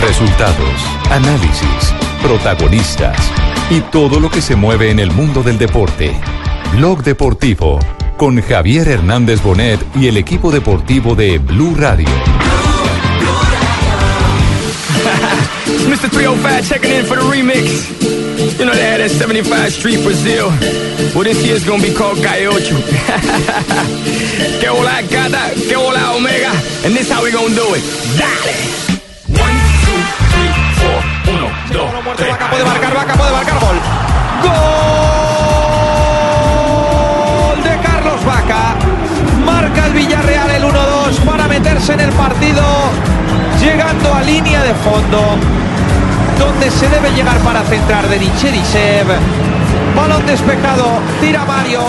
Resultados, análisis, protagonistas y todo lo que se mueve en el mundo del deporte. Blog Deportivo con Javier Hernández Bonet y el equipo deportivo de Blue Radio. Mr. 305 checking in for the remix. You know they had that 75 Street Brazil. Well, this year's gonna be called Calle Ocho. que hola gata, que hola omega. And this how we gonna do it. Dale. Vaca puede marcar, Vaca puede marcar gol. Gol de Carlos Vaca. Marca el Villarreal el 1-2 para meterse en el partido, llegando a línea de fondo, donde se debe llegar para centrar de Cherisev. Balón despejado, tira Mario.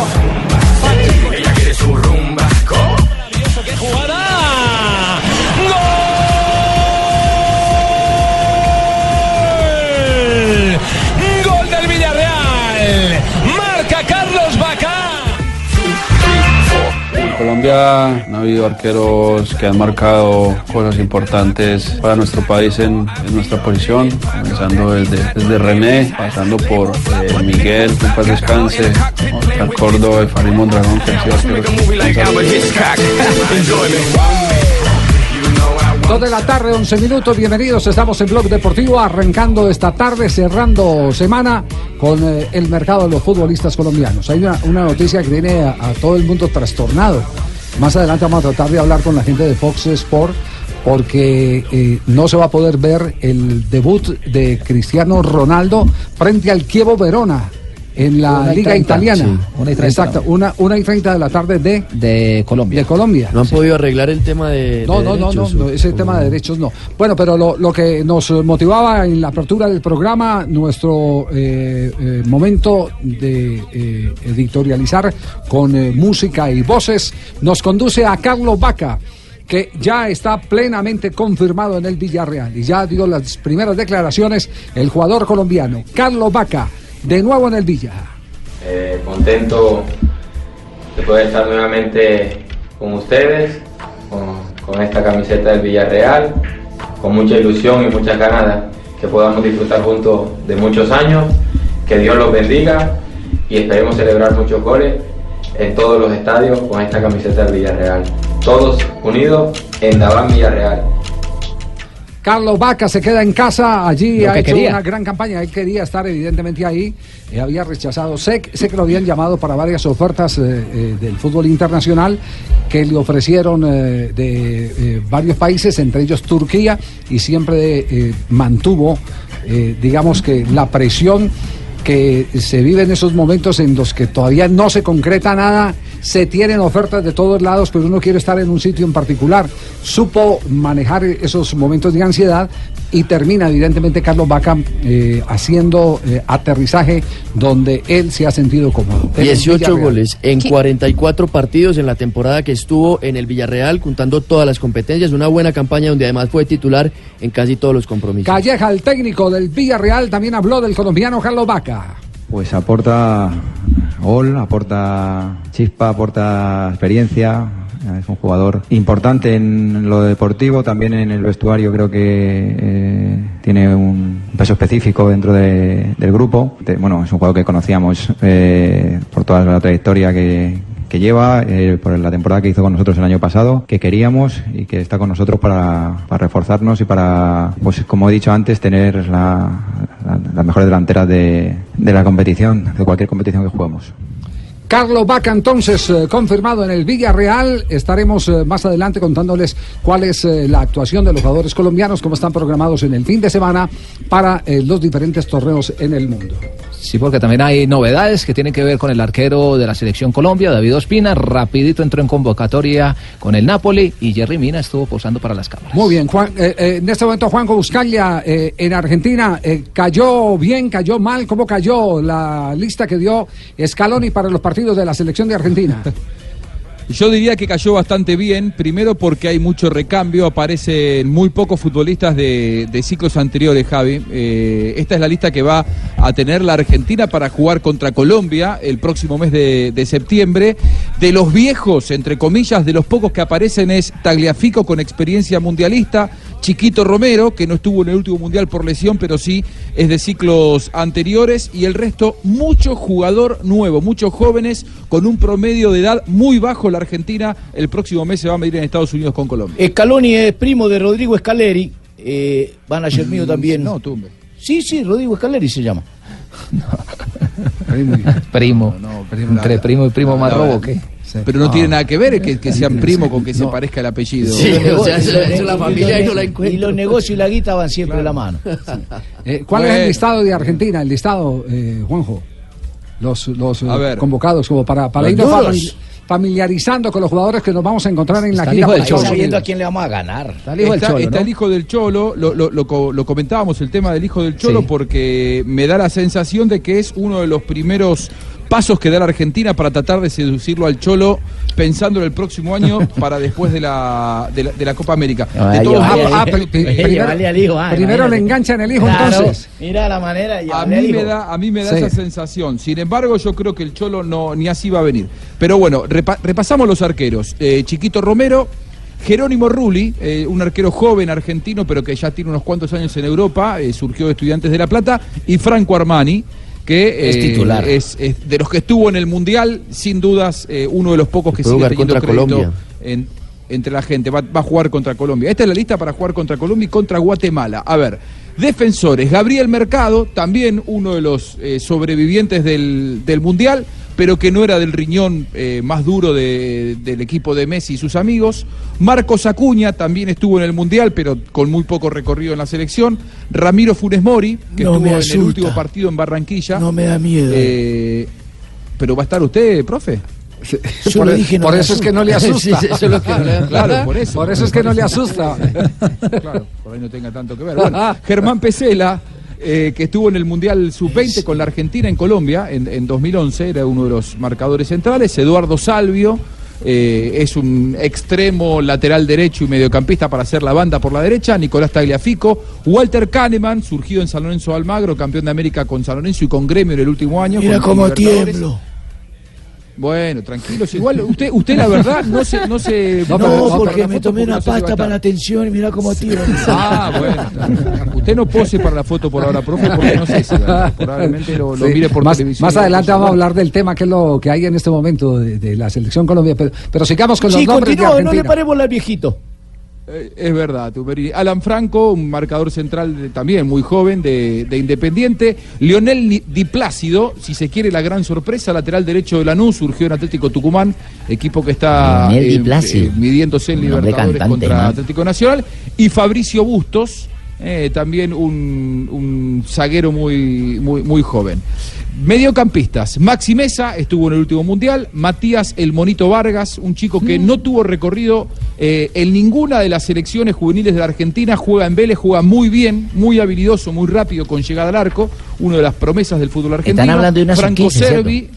Colombia han habido arqueros que han marcado cosas importantes para nuestro país en, nuestra posición, comenzando desde, René, pasando por eh, Miguel, que descanse, Oscar Córdoba y Farid Mondragón, que han sido arqueros Dos de la tarde, 11 minutos, bienvenidos. Estamos en Blog Deportivo, arrancando esta tarde, cerrando semana con eh, el mercado de los futbolistas colombianos. Hay una, noticia que tiene a, todo el mundo trastornado. Más adelante vamos a tratar de hablar con la gente de Fox Sport porque eh, no se va a poder ver el debut de Cristiano Ronaldo frente al Chievo Verona en la Una Liga Italiana. sí, una y treinta. Exacto, una, una y 30 de la tarde de, de Colombia. de Colombia. No han podido arreglar el tema de. No, de no, no, no, derechos, ese tema de derechos no. Bueno, pero lo, lo que nos motivaba en la apertura del programa, nuestro eh, eh, momento de eh, editorializar con eh, música y voces, nos conduce a Carlos Vaca que ya está plenamente confirmado en el Villarreal y ya dio las primeras declaraciones el jugador colombiano Carlos Vaca, de nuevo en el Villa. Eh, contento de poder estar nuevamente con ustedes, con, esta camiseta del Villarreal, con mucha ilusión y muchas ganas que podamos disfrutar juntos de muchos años, que Dios los bendiga y esperemos celebrar muchos goles en todos los estadios con esta camiseta del Villarreal. Todos unidos en Daván Villarreal. Carlos Vaca se queda en casa, allí Lo ha que hecho quería. una gran campaña, él quería estar evidentemente ahí, eh, había rechazado, sé, sé que lo habían llamado para varias ofertas eh, eh, del fútbol internacional que le ofrecieron de varios países, entre ellos Turquía, y siempre mantuvo, digamos que la presión que se vive en esos momentos en los que todavía no se concreta nada, se tienen ofertas de todos lados, pero uno quiere estar en un sitio en particular. Supo manejar esos momentos de ansiedad y termina evidentemente Carlos Vaca eh, haciendo eh, aterrizaje donde él se ha sentido cómodo. En el 18 Villarreal. goles en 44 partidos en la temporada que estuvo en el Villarreal, contando todas las competencias. Una buena campaña donde además fue titular en casi todos los compromisos. Calleja, el técnico del Villarreal, también habló del colombiano Carlos Vaca. Pues aporta gol, aporta chispa, aporta experiencia. Es un jugador importante en lo deportivo, también en el vestuario creo que eh, tiene un peso específico dentro de- del grupo. Bueno, es un jugador que conocíamos eh, por toda la trayectoria que, que lleva, eh, por la temporada que hizo con nosotros el año pasado, que queríamos y que está con nosotros para, reforzarnos y para, pues como he dicho antes, tener la, la- las mejores delanteras de, de la competición, de cualquier competición que juguemos. Carlos Vaca, entonces, eh, confirmado en el Villarreal. Estaremos eh, más adelante contándoles cuál es eh, la actuación de los jugadores colombianos, cómo están programados en el fin de semana para los diferentes torneos en el mundo. Sí, porque también hay novedades que tienen que ver con el arquero de la selección Colombia, David Ospina. Rapidito entró en convocatoria con el Napoli y Jerry Mina estuvo posando para las cámaras. Muy bien, Juan, en este momento Juanjo Buscalia eh, en Argentina, ¿cayó bien, cayó mal? ¿Cómo cayó la lista que dio Scaloni para los partidos de la selección de Argentina? Yo diría que cayó bastante bien, primero porque hay mucho recambio, aparecen muy pocos futbolistas de, de ciclos anteriores, Javi. Eh, esta es la lista que va a tener la Argentina para jugar contra Colombia el próximo mes de, de septiembre. De los viejos, entre comillas, de los pocos que aparecen es Tagliafico con experiencia mundialista, Chiquito Romero, que no estuvo en el último mundial por lesión, pero sí es de ciclos anteriores, y el resto, mucho jugador nuevo, muchos jóvenes con un promedio de edad muy bajo. La Argentina el próximo mes se va a medir en Estados Unidos con Colombia. Scaloni es primo de Rodrigo Scaleri, eh, manager mío también. No, tumbe. Sí, sí, Rodrigo Scaleri se llama. Primo. Entre primo y primo más la robo. ¿qué? Pero no tiene nada que ver que, que sean primo con que se parezca el apellido. Sí, o sea, eso- eso la familia y y, los, y los negocios y la guita van siempre de la mano. Eh, ¿Cuál es Bueno. el listado de Argentina? El listado, eh, Juanjo. Los, los eh, A ver. convocados, como para, para Los irnos duros. famili- familiarizando con los jugadores que nos vamos a encontrar en la Está el gira. hijo del Cholo. Sabiendo a quién le vamos a ganar. Está el hijo del está, Cholo, está ¿no? el hijo del Cholo, lo, lo- lo lo comentábamos el tema del hijo del Cholo Sí. porque me da la sensación de que es uno de los primeros pasos que da la Argentina para tratar de seducirlo al Cholo pensando en el próximo año para después de la, de la, de la Copa América. No, De todos Ah, primero- llevarle al hijo, primero le enganchan el hijo, Claro, entonces. Mira la manera. A mí, me da, a mí me da Sí. esa sensación. Sin embargo, yo creo que el Cholo no, ni así va a venir. Pero bueno, repa- repasamos los arqueros. Eh, Chiquito Romero, Jerónimo Rulli, eh, un arquero joven argentino, pero que ya tiene unos cuantos años en Europa, eh, surgió de Estudiantes de La Plata, y Franco Armani, que Es eh, titular. es- es de los que estuvo en el Mundial, sin dudas, eh, uno de los pocos que sigue jugar teniendo contra crédito Colombia. en- entre la gente. Va, va a jugar contra Colombia. Esta es la lista para jugar contra Colombia y contra Guatemala. A ver, defensores. Gabriel Mercado, también uno de los eh, sobrevivientes del, del Mundial, pero que no era del riñón eh, más duro de- del equipo de Messi y sus amigos. Marcos Acuña también estuvo en el Mundial, pero con muy poco recorrido en la selección. Ramiro Funes Mori, que No estuvo me en el último partido en Barranquilla. No me da miedo. Eh, pero va a estar usted, profe. Yo por le e- dije, no por eso es que no le asusta. Sí, eso es lo que no le- Claro, por eso. Por eso es que no le asusta. Claro, por ahí no tenga tanto que ver. Bueno, Germán Pesela, eh, que estuvo en el Mundial Sub-20 con la Argentina en Colombia en, en 2011, era uno de los marcadores centrales. Eduardo Salvio, eh, es un extremo lateral derecho y mediocampista para hacer la banda por la derecha. Nicolás Tagliafico. Walter Kahneman, surgido en San Lorenzo Almagro, campeón de América con San Lorenzo y con Gremio en el último año. Mira cómo tiemblo. Bueno, tranquilos. Igual usted, usted la verdad no se, no se. No, pero- porque me tomé una no pasta para la tensión y mira cómo tiemblo. Ah, bueno. Usted no pose para la foto por ahora, profe, porque no sé si ¿verdad? probablemente lo, lo Sí, mire por más, televisión. más adelante vamos a hablar del tema que es lo que hay en este momento de, de la selección Colombia, pero, pero sigamos con los Sí, nombres de continúa, no le paremos al viejito. Eh, es verdad, Tumberini. Alan Franco, un marcador central de- también muy joven de, de Independiente. Lionel Di Plácido, si se quiere la gran sorpresa, lateral derecho de Lanús, surgió en Atlético Tucumán, equipo que está eh, eh, midiéndose en Libertadores cantante, contra ¿no? Atlético Nacional. Y Fabricio Bustos, eh, también un, un zaguero muy, muy, muy joven. Mediocampistas, Maxi Mesa estuvo en el último mundial, Matías El Monito Vargas, un chico que no tuvo recorrido eh, en ninguna de las selecciones juveniles de la Argentina, juega en Vélez, juega muy bien, muy habilidoso, muy rápido con llegada al arco, uno de las promesas del fútbol argentino. Están hablando de una Franco sub-15, ¿cierto? Servi,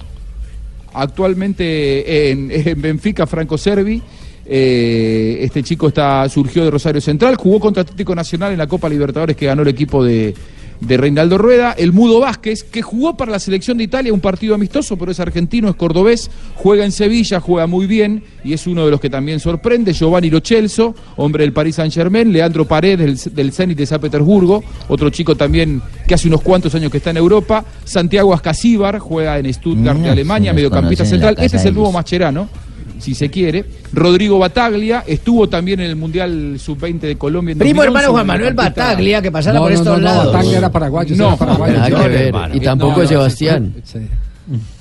actualmente en, en Benfica, Franco Servi. Eh, este chico está surgió de Rosario Central, jugó contra Atlético Nacional en la Copa Libertadores que ganó el equipo de, de Reinaldo Rueda. El Mudo Vázquez, que jugó para la selección de Italia un partido amistoso, pero es argentino, es cordobés, juega en Sevilla, juega muy bien y es uno de los que también sorprende. Giovanni Lochelso, hombre del Paris Saint Germain. Leandro Paredes, del, del Zenit de San Petersburgo, otro chico también que hace unos cuantos años que está en Europa. Santiago Ascasíbar, juega en Stuttgart de Alemania, mediocampista central. Este es el nuevo. Mascherano si se quiere. Rodrigo Bataglia estuvo también en el Mundial Sub-20 de Colombia. En Primo 2011, hermano Juan Manuel. Bataglia, que pasara No, por no, estos no, no, lados. Bataglia era paraguayo, No, era paraguayo. Nada que no, ver. Y tampoco No, no, Sebastián. Sí.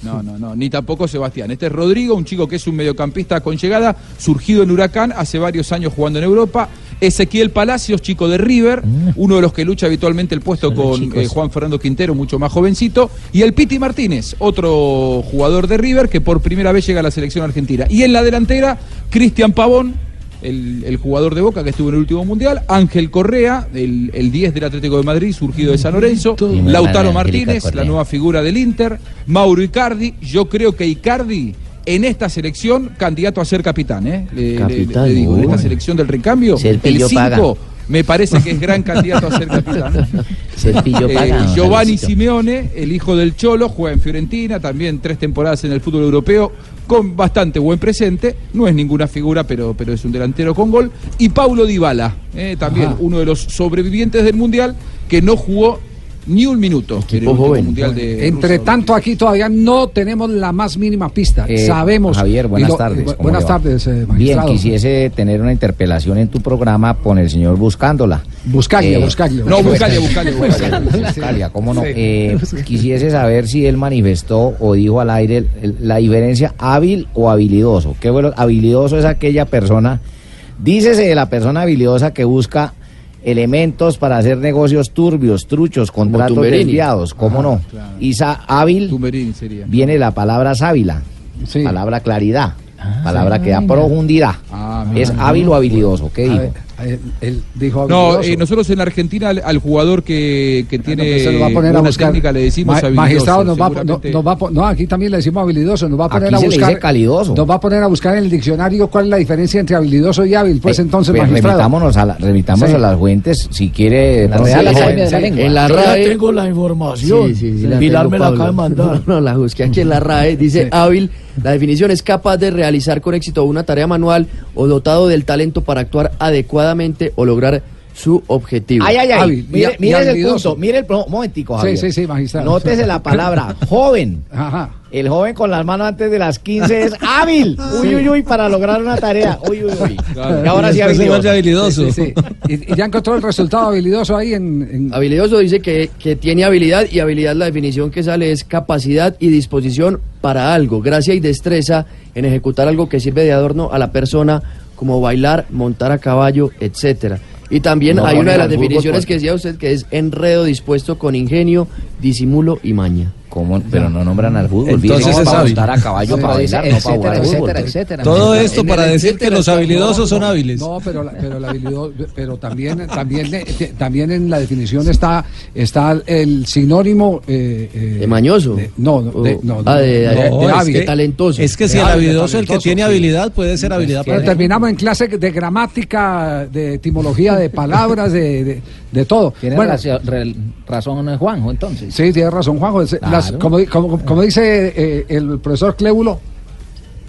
No, no, no, ni tampoco Sebastián. Este es Rodrigo, un chico que es un mediocampista con llegada, surgido en Huracán, hace varios años jugando en Europa. Ezequiel Palacios, chico de River, uno de los que lucha habitualmente el puesto con eh, Juan Fernando Quintero, mucho más jovencito. Y el Piti Martínez, otro jugador de River que por primera vez llega a la selección argentina. Y en la delantera, Cristian Pavón, el, el jugador de Boca que estuvo en el último mundial, Ángel Correa, el, el 10 del Atlético de Madrid, surgido de San Lorenzo, Lautaro Martínez, la nueva figura del Inter, Mauro Icardi, yo creo que Icardi en esta selección candidato a ser capitán, ¿eh? Le, Capitán, le digo, en esta selección del recambio, el el pillo 5 paga. me parece que es gran candidato a ser capitán. Eh, paga, Giovanni. Simeone, el hijo del Cholo, juega en Fiorentina, también tres temporadas en el fútbol europeo, con bastante buen presente, no es ninguna figura, pero, pero es un delantero con gol. Y Paulo Dybala, eh, también Ajá. uno de los sobrevivientes del Mundial, que no jugó ni un minuto en el último Mundial de Entre Rusia. tanto, aquí todavía no tenemos la más mínima pista. Eh, Sabemos. Javier, buenas lo- tardes. bu- ¿cómo Buenas tardes, eh, Bien, quisiese tener una interpelación en tu programa con el señor Buscándola. Buscalia, Buscalia. No, Buscalia, Buscalia, Buscalia. Buscalia, ¿cómo no? Sí. Eh, quisiese saber si él manifestó o dijo al aire el- el- la diferencia hábil o habilidoso. ¿Qué bueno? Habilidoso es aquella persona, dícese de la persona habilidosa que busca elementos para hacer negocios turbios, truchos, contratos Tumberini. desviados, ¿cómo no? Y sa- hábil Tumberini sería. viene la palabra sábila, Sí. palabra claridad, palabra que da profundidad. Ah, es hábil o habilidoso, ¿qué ver, él, él dijo No, eh, nosotros en Argentina al, al jugador que, que tiene lo va a poner a técnica le decimos Ma- habilidoso. Magistrado nos va, no, nos va no, aquí también le decimos habilidoso, nos va a poner Aquí a buscar. calidoso. Nos va a poner a buscar en el diccionario cuál es la diferencia entre habilidoso y hábil. Pues Eh, entonces, pues, magistrado. remitámonos a, la- Sí. a las fuentes, si quiere. La no sé, Real sí, Academia de sí. la Lengua. En la Yo RAE. tengo la información. Sí, sí, sí, la Pilar tengo, me la acaba de mandar. No, no, la busqué aquí en la RAE. Dice hábil, la definición es capaz de realizar con éxito una tarea manual o dotado del talento para actuar adecuadamente o lograr su objetivo. Ay, ay, ay. Y- mire y el punto. Mire el momentico, Sí, Javier. sí, sí, magistrado. Nótese la palabra joven. Ajá. El joven con las manos antes de las 15 es hábil. Uy, uy, uy, para lograr una tarea. Uy, uy, uy. Claro. Y ahora sí habilidoso. Sí, sí, sí. Y, y ya encontró el resultado habilidoso ahí en. en- Habilidoso dice que, que tiene habilidad y habilidad la definición que sale es capacidad y disposición para algo, gracia y destreza en ejecutar algo que sirve de adorno a la persona como bailar, montar a caballo, etcétera. Y también No hay una de las fútbol definiciones que decía usted que es enredo dispuesto con ingenio, disimulo y maña. ¿Cómo? Pero no nombran al fútbol. Entonces es para montar a caballo, para bailar, no para etcétera, jugar fútbol. etcétera, etcétera. Todo esto para decir que los habilidosos son hábiles. No, pero, la- pero, la pero también, también, también en la definición está, está el sinónimo. Eh, eh, ¿De mañoso? de- no, no, de, no, Ah, de- no, de- hábil. talentoso. Es que si el habilidoso, el que tiene sí. habilidad, puede ser habilidad Pero para terminamos en clase de gramática, de etimología de palabras, de, de, de todo. Tiene Bueno, razón eh, Juanjo, entonces. Sí, tiene razón, Juanjo. Las- como, como- como dice eh, el profesor Clébulo.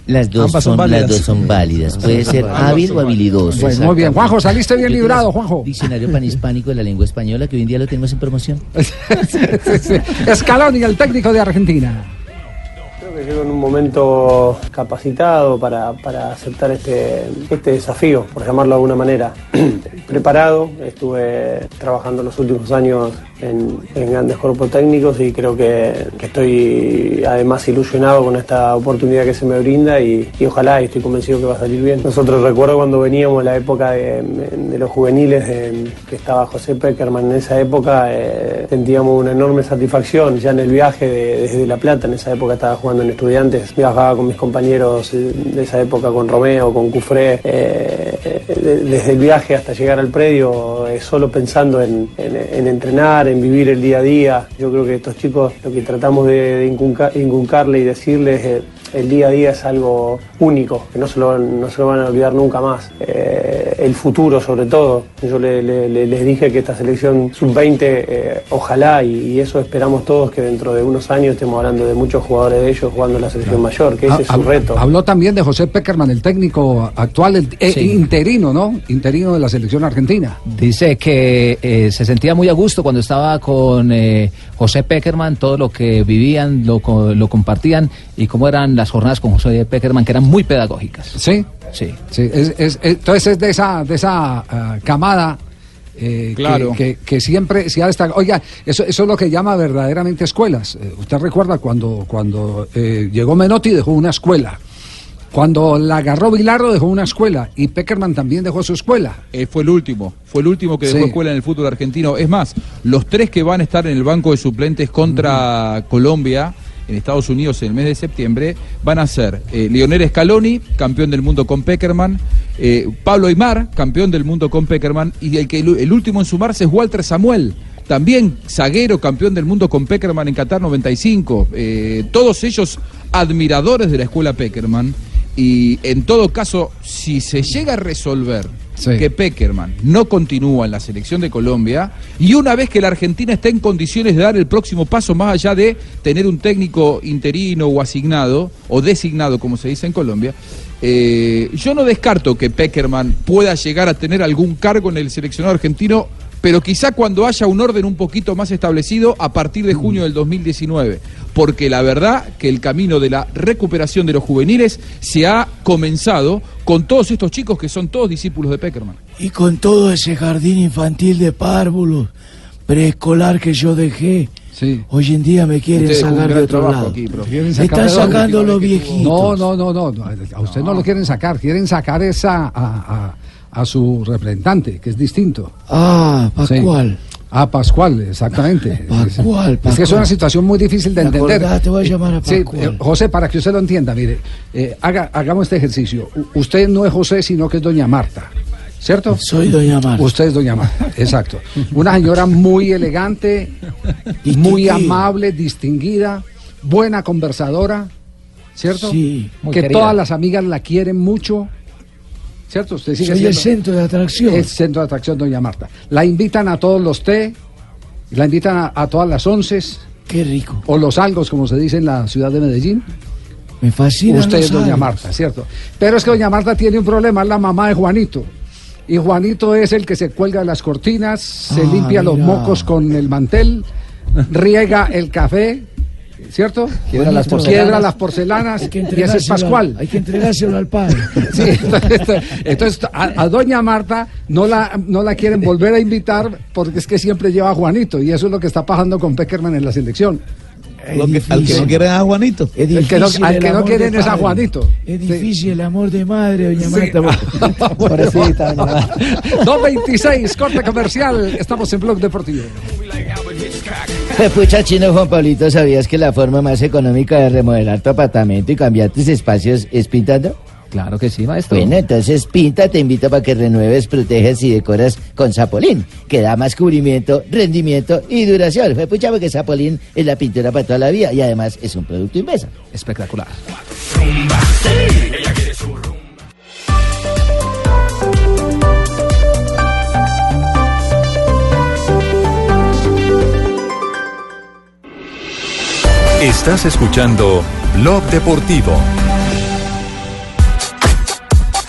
Las dos, son son, las válidas. dos son válidas. Puede ser hábil o habilidoso. Bueno, muy bien. Juanjo, saliste bien librado, Juanjo. Diccionario panhispánico de la lengua española que hoy en día lo tenemos en promoción. Scaloni, el técnico de Argentina. Creo que llego en un momento capacitado para, para aceptar este, este desafío, por llamarlo de alguna manera. Preparado, estuve trabajando los últimos años en, grandes cuerpos técnicos y creo que, estoy además ilusionado con esta oportunidad que se me brinda y, ojalá y estoy convencido que va a salir bien. Nosotros recuerdo cuando veníamos la época de, los juveniles, de- que estaba José Peckerman en esa época, eh, sentíamos una enorme satisfacción ya en el viaje de- desde La Plata, en esa época estaba jugando en estudiantes, viajaba con mis compañeros eh, de esa época, con Romeo, con Cufré, eh, eh, de- desde el viaje hasta llegar al predio, eh, solo pensando en, en- en entrenar, en vivir el día a día. Yo creo que estos chicos lo que tratamos de, de inculca- inculcarle y decirles... eh, el día a día es algo único, que no se lo, no se lo van a olvidar nunca más. Eh, el futuro, sobre todo. Yo le- le- le- les dije que esta selección sub-20, eh, ojalá, y, y eso esperamos todos, que dentro de unos años estemos hablando de muchos jugadores de ellos jugando en la selección mayor, que ese es su reto. Habló también de José Peckerman, el técnico actual, el, eh, Sí. interino, ¿no? Interino de la selección argentina. Dice que eh, se sentía muy a gusto cuando estaba con eh, José Peckerman, todo lo que vivían, lo, co- lo compartían y cómo eran las jornadas con José Peckerman, que eran muy pedagógicas. Sí. Sí. Sí, es, es- entonces es de esa, de esa ah, camada eh, Claro. que, que- que siempre se ha destacado. Oiga, eso, eso es lo que llama verdaderamente escuelas. Eh, usted recuerda cuando, cuando eh, llegó Menotti dejó una escuela. Cuando la agarró Bilardo dejó una escuela y Peckerman también dejó su escuela. Eh, fue el último, fue el último que dejó Sí. escuela en el fútbol argentino. Es más, los tres que van a estar en el banco de suplentes contra Colombia en Estados Unidos en el mes de septiembre van a ser eh, Lionel Scaloni, campeón del mundo con Peckerman, eh, Pablo Aymar, campeón del mundo con Peckerman, y el, que, el último en sumarse es Walter Samuel, también zaguero campeón del mundo con Peckerman en Qatar 95. Eh, todos ellos admiradores de la escuela Peckerman. Y en todo caso, si se llega a resolver que Peckerman no continúa en la selección de Colombia y una vez que la Argentina está en condiciones de dar el próximo paso más allá de tener un técnico interino o asignado o designado como se dice en Colombia, eh, yo no descarto que Peckerman pueda llegar a tener algún cargo en el seleccionado argentino pero quizá cuando haya un orden un poquito más establecido a partir de junio del 2019, porque la verdad que el camino de la recuperación de los juveniles se ha comenzado con todos estos chicos que son todos discípulos de Peckerman. Y con todo ese jardín infantil de párvulos, preescolar que yo dejé, hoy en día me quieren Usted, sacar de otro trabajo lado. aquí, están sacando los viejitos. No, no, no, no, A usted no, lo quieren sacar. Quieren sacar esa a, a- a su representante, que es distinto. Ah, Pascual. Ah, Pascual, exactamente. Pascual, Es que es una situación muy difícil de ¿Te entender. acordás? Te voy a llamar a Sí, Pascual. eh, José, para que usted lo entienda, mire, eh, haga, hagamos este ejercicio. U- usted no es José, sino que es doña Marta. ¿Cierto? Soy doña Marta. Usted es doña Marta, exacto. Una señora muy elegante, muy amable, distinguida, buena conversadora, ¿cierto? Sí, muy que querida. todas las amigas la quieren mucho. ¿Cierto? Usted sigue Soy el centro de atracción. es centro de atracción, doña Marta. La invitan a todos los té, la invitan a, a todas las onces. Qué rico. O los algos, como se dice en la ciudad de Medellín. Me fascina. Usted es doña Marta, ¿cierto? Pero es que doña Marta tiene un problema, es la mamá de Juanito. Y Juanito es el que se cuelga de las cortinas, se Ah, limpia los mocos con el mantel, riega el café, ¿cierto? Quiebra las Quiebra porcelanas. las porcelanas. Que y ese es al- Pascual. Hay que entregárselo al padre. Sí, entonces, entonces, a, a doña Marta no la, no la quieren volver a invitar porque es que siempre lleva a Juanito y eso es lo que está pasando con Peckerman en la selección. Lo que- al que no quieren a Juanito. Es El que no, difícil al el que no quieren es a. Juanito. Es difícil el amor de madre, doña Sí. Marta. Pobrecita, doña Marta. 226, corte comercial. Estamos en Blog Deportivo. Pucha chino Juan Pablito, ¿sabías que la forma más económica de remodelar tu apartamento y cambiar tus espacios es pintando? Claro que sí, maestro. Bueno, entonces Pinta te invita para que renueves, protejas y decoras con Zapolín, que da más cubrimiento, rendimiento y duración. Fue pucha porque Zapolín es la pintura para toda la vida y además es un producto inverso. Espectacular. Estás escuchando Blog Deportivo.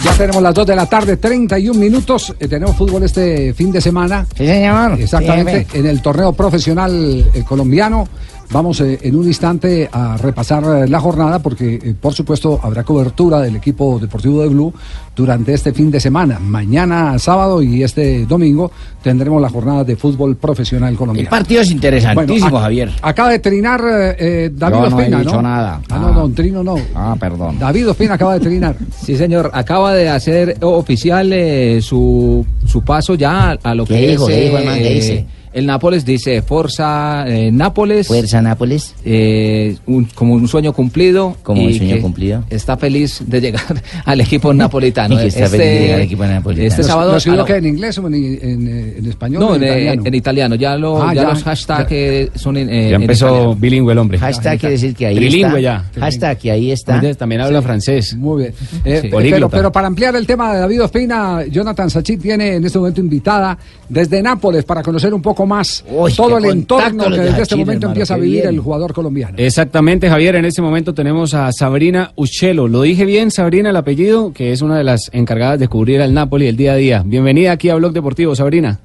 Ya tenemos las 2 de la tarde, 31 minutos. Eh, tenemos fútbol este fin de semana. Sí, señor. Exactamente, en el torneo profesional eh, colombiano. Vamos eh, en un instante a repasar eh, la jornada porque, eh, por supuesto, habrá cobertura del equipo deportivo de Blue durante este fin de semana. Mañana sábado y este domingo tendremos la jornada de fútbol profesional colombiano. Partidos interesantísimos, Bueno, a- Javier. Acaba de trinar David Yo no he Ospina, dicho nada. Ah, no, no, Trino no. Ah, perdón. David Ospina acaba de trinar. Sí, señor. Acaba de hacer oficial eh, su, su paso ya a lo ¿Qué que dijo? es ¿Qué dijo el man? ¿Qué dice? El Nápoles. Dice Forza eh, Nápoles. Fuerza Nápoles. eh, un- como un sueño cumplido. Como un sueño cumplido. Está feliz de llegar al equipo napolitano. Y que está feliz de llegar al equipo napolitano. Este ¿Lo- sábado. ¿Lo lo- que en inglés o en, en, en español? no, o en, eh, italiano? en italiano. Ya, lo, Ah, ya, ya. los hashtags eh, son en, eh, Ya empezó bilingüe el hombre. Hashtag quiere decir que ahí Trilingüe está. ya. Hashtag que ahí está. También habla francés. Muy bien. Eh, Sí. pero, pero para ampliar el tema de David Ospina, Jonathan Sachin tiene en este momento invitada desde Nápoles para conocer un poco más Uy, todo el entorno que desde este momento hermano, empieza a vivir bien. el jugador colombiano. Exactamente, Javier. En este momento tenemos a Sabrina Uccello. Lo dije bien, Sabrina, el apellido, que es una de las encargadas de cubrir al Napoli el día a día. Bienvenida aquí a Blog Deportivo, Sabrina.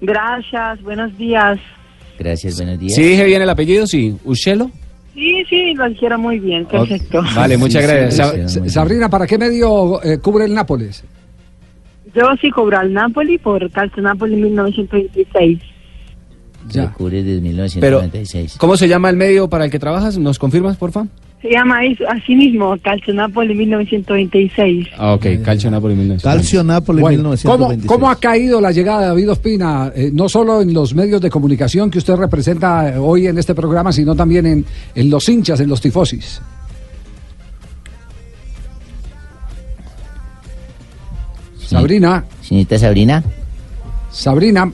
Gracias, buenos días. Gracias, buenos días. ¿Sí dije bien el apellido? Sí. ¿Uccello? Sí, sí, lo dijeron muy bien, perfecto. Vale, muchas gracias. Sab- Sa- Sabrina, ¿para qué medio eh, cubre el Nápoles? Yo sí cobro al Napoli por Calcio Napoli 1926. Lo cubre desde Pero, 1996. ¿cómo se llama el medio para el que trabajas? ¿Nos confirmas, por favor? Se llama eso- así mismo, Calcio Napoli 1926. Ah, ok. Calcio Napoli 1996. Calcio Napoli Bueno, ¿cómo, 1926. cómo ha caído la llegada de David Ospina, eh, no solo en los medios de comunicación que usted representa eh, hoy en este programa, sino también en, en los hinchas, en los tifosis? Sabrina. Señorita Sabrina. Sabrina.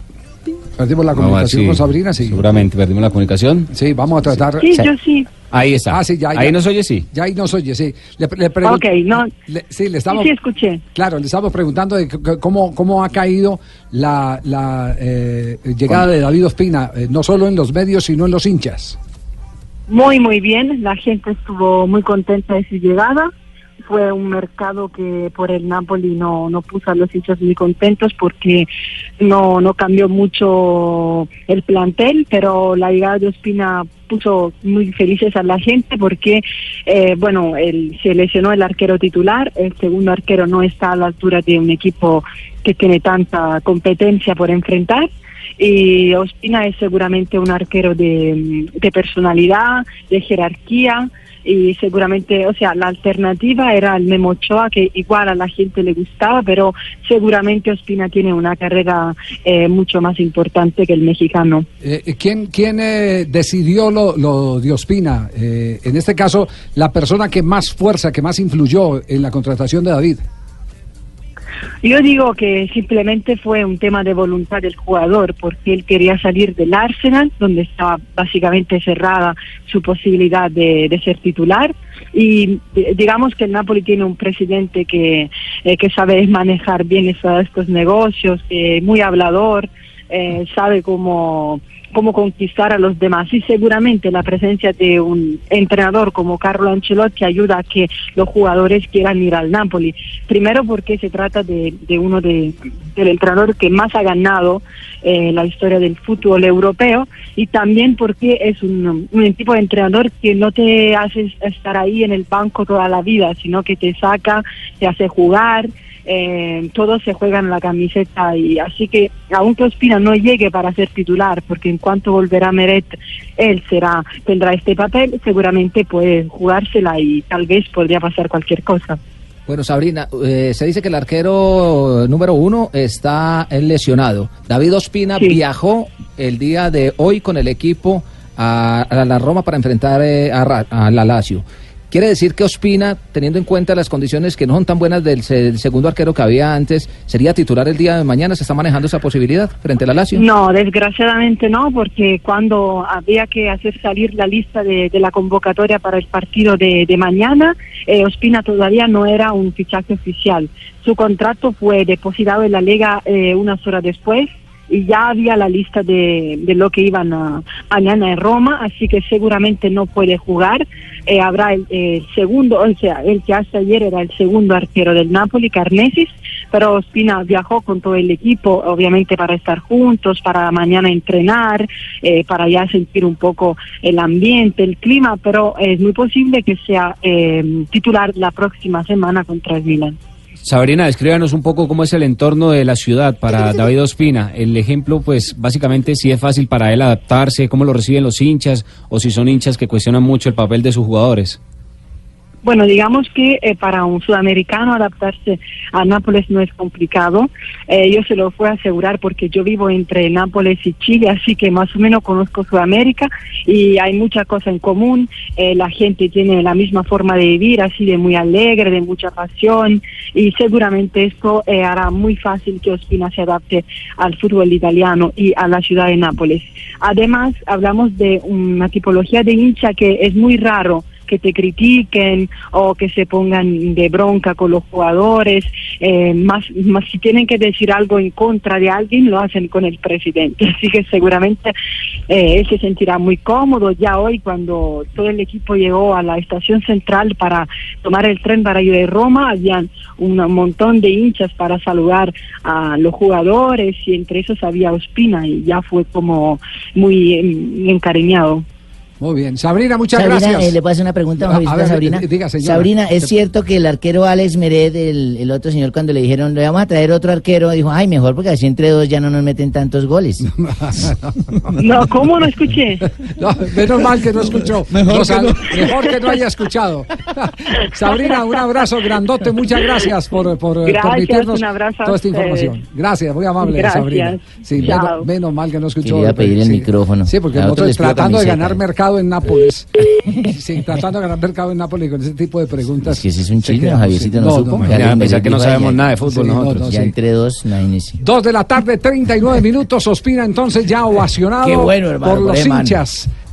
Perdimos la comunicación con Sabrina, sí. Seguramente perdimos la comunicación. Sí, vamos a tratar. Sí, yo sí. Ahí está. Ah, sí, ya, Ahí ya. nos oye, sí. Ya ahí nos oye, sí. Le, le Ok, no. le- sí, le estamos. Sí, sí, escuché. Claro, le estamos preguntando de cómo, cómo ha caído la, la eh, llegada de David Ospina, eh, no solo en los medios, sino en los hinchas. Muy, muy bien. La gente estuvo muy contenta de su llegada. Fue un mercado que por el Napoli no, no puso a los hinchas muy contentos porque no, no cambió mucho el plantel, pero la llegada de Ospina puso muy felices a la gente porque, eh, bueno, el, se lesionó el arquero titular, el segundo arquero no está a la altura de un equipo que tiene tanta competencia por enfrentar y Ospina es seguramente un arquero de, de personalidad, de jerarquía y seguramente, o sea, la alternativa era el Memo Ochoa que igual a la gente le gustaba, pero seguramente Ospina tiene una carrera eh, mucho más importante que el mexicano. Eh, ¿Quién, quién eh, decidió lo, lo de Ospina? Eh, en este caso, la persona que más fuerza, que más influyó en la contratación de David. Yo digo que simplemente fue un tema de voluntad del jugador, porque él quería salir del Arsenal, donde estaba básicamente cerrada su posibilidad de, ser titular. Y eh, digamos que el Napoli tiene un presidente que, eh, que sabe manejar bien estos negocios, eh, muy hablador, eh, sabe cómo, cómo conquistar a los demás. Y seguramente la presencia de un entrenador como Carlo Ancelotti ayuda a que los jugadores quieran ir al Napoli. Primero porque se trata de, de uno de, del entrenador que más ha ganado eh, la historia del fútbol europeo y también porque es un, un tipo de entrenador que no te hace estar ahí en el banco toda la vida, sino que te saca, te hace jugar eh, todos se juegan la camiseta y así que aunque Ospina no llegue para ser titular porque en cuanto volverá Meret él será tendrá este papel seguramente puede jugársela y tal vez podría pasar cualquier cosa Bueno, Sabrina, eh, se dice que el arquero número uno está lesionado. David Ospina viajó el día de hoy con el equipo a, a la Roma para enfrentar eh, a, a la Lazio. Quiere decir que Ospina, teniendo en cuenta las condiciones que no son tan buenas del, se- del segundo arquero que había antes, sería titular el día de mañana. ¿Se está manejando esa posibilidad frente a la Lazio? No, desgraciadamente no, porque cuando había que hacer salir la lista de, la convocatoria para el partido de, de mañana, eh, Ospina todavía no era un fichaje oficial. Su contrato fue depositado en la liga eh, unas horas después y ya había la lista de, de lo que iban a mañana en Roma, así que seguramente no puede jugar. Eh, habrá el, segundo, o sea, el que hasta ayer era el segundo arquero del Napoli, Carnesis, pero Ospina viajó con todo el equipo, obviamente para estar juntos, para mañana entrenar, eh, para ya sentir un poco el ambiente, el clima, pero es muy posible que sea eh, titular la próxima semana contra el Milan. Sabrina, descríbanos un poco cómo es el entorno de la ciudad para David Ospina. El ejemplo, pues, básicamente, si es fácil para él adaptarse, cómo lo reciben los hinchas, o si son hinchas que cuestionan mucho el papel de sus jugadores. Bueno, digamos que eh, para un sudamericano adaptarse a Nápoles no es complicado. Eh, yo se lo a asegurar porque yo vivo entre Nápoles y Chile, así que más o menos conozco Sudamérica y hay mucha cosa en común. Eh, la gente tiene la misma forma de vivir, así de muy alegre, de mucha pasión y seguramente esto eh, hará muy fácil que Ospina se adapte al fútbol italiano y a la ciudad de Nápoles. Además, hablamos de una tipología de hincha que es muy raro que te critiquen o que se pongan de bronca con los jugadores, eh, más, más si tienen que decir algo en contra de alguien, lo hacen con el presidente. Así que seguramente eh, él se sentirá muy cómodo. Ya hoy, cuando todo el equipo llegó a la estación central para tomar el tren para ir a Roma, habían un montón de hinchas para saludar a los jugadores y entre esos había Ospina y ya fue como muy em, encariñado. Muy bien. Sabrina, muchas Sabrina, gracias. eh, ¿le puedo hacer una pregunta, A- a ver, Sabrina? d- diga, señora. Sabrina, ¿es cierto que el arquero Alex Mered, el, el otro señor, cuando le dijeron, le vamos a traer otro arquero, dijo, ay, mejor porque así entre dos ya no nos meten tantos goles? No, ¿cómo no escuché? No, menos mal que no escuchó. Mejor O que no. mejor que no haya escuchado. Sabrina, un abrazo grandote. Muchas gracias por, por Gracias, permitirnos un abrazo a toda esta información. Gracias, muy amable, Gracias. Sabrina. Sí, menos, menos mal que no escuchó. Quería pedir el Sí. micrófono. Sí, porque A otro nosotros tratando de ganar mercado mercado en Nápoles. sí, tratando de ganar mercado en Nápoles con ese tipo de preguntas. Es que ese es un chisme, Javiercito, no, supo. no, Ya no, no, pensar no, que no no, sabemos ya- nada de fútbol sí, no, nosotros. no, ya sí. entre dos, imagínese. Dos de la tarde, 39 minutos. Ospina entonces ya ovacionado Qué bueno, hermano, por los ahí, mano.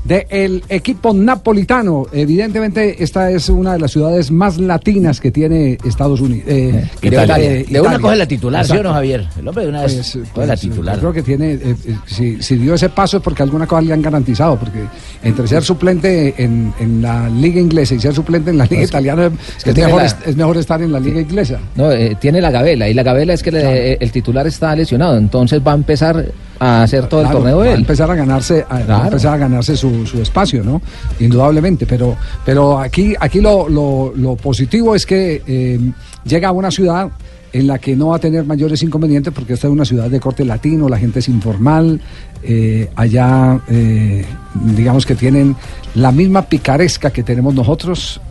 Del equipo napolitano. Evidentemente, esta es una de las ciudades más latinas que tiene Estados Unidos. eh, De, que de una Italia. coge la titular, ¿sí o no, Exacto. Javier? El hombre de una vez Pues, coge la pues, titular. Yo creo que tiene, eh, eh, si, si dio ese paso es porque alguna cosa le han garantizado, porque entre ser suplente en, en la liga inglesa y ser suplente en la liga Es que- italiana es, es que es mejor, la- es, es mejor estar en la liga inglesa. No, eh, tiene la gabela y la gabela es que le- eh, el titular está lesionado, entonces va a empezar a hacer todo Claro, el torneo va a él. empezar a ganarse, a, empezar a ganarse su, su espacio, ¿no? Indudablemente, pero, pero aquí, aquí lo, lo- lo positivo es que eh, llega a una ciudad en la que no va a tener mayores inconvenientes porque esta es una ciudad de corte latino, la gente es informal, eh, allá eh, digamos que tienen la misma picaresca que tenemos nosotros.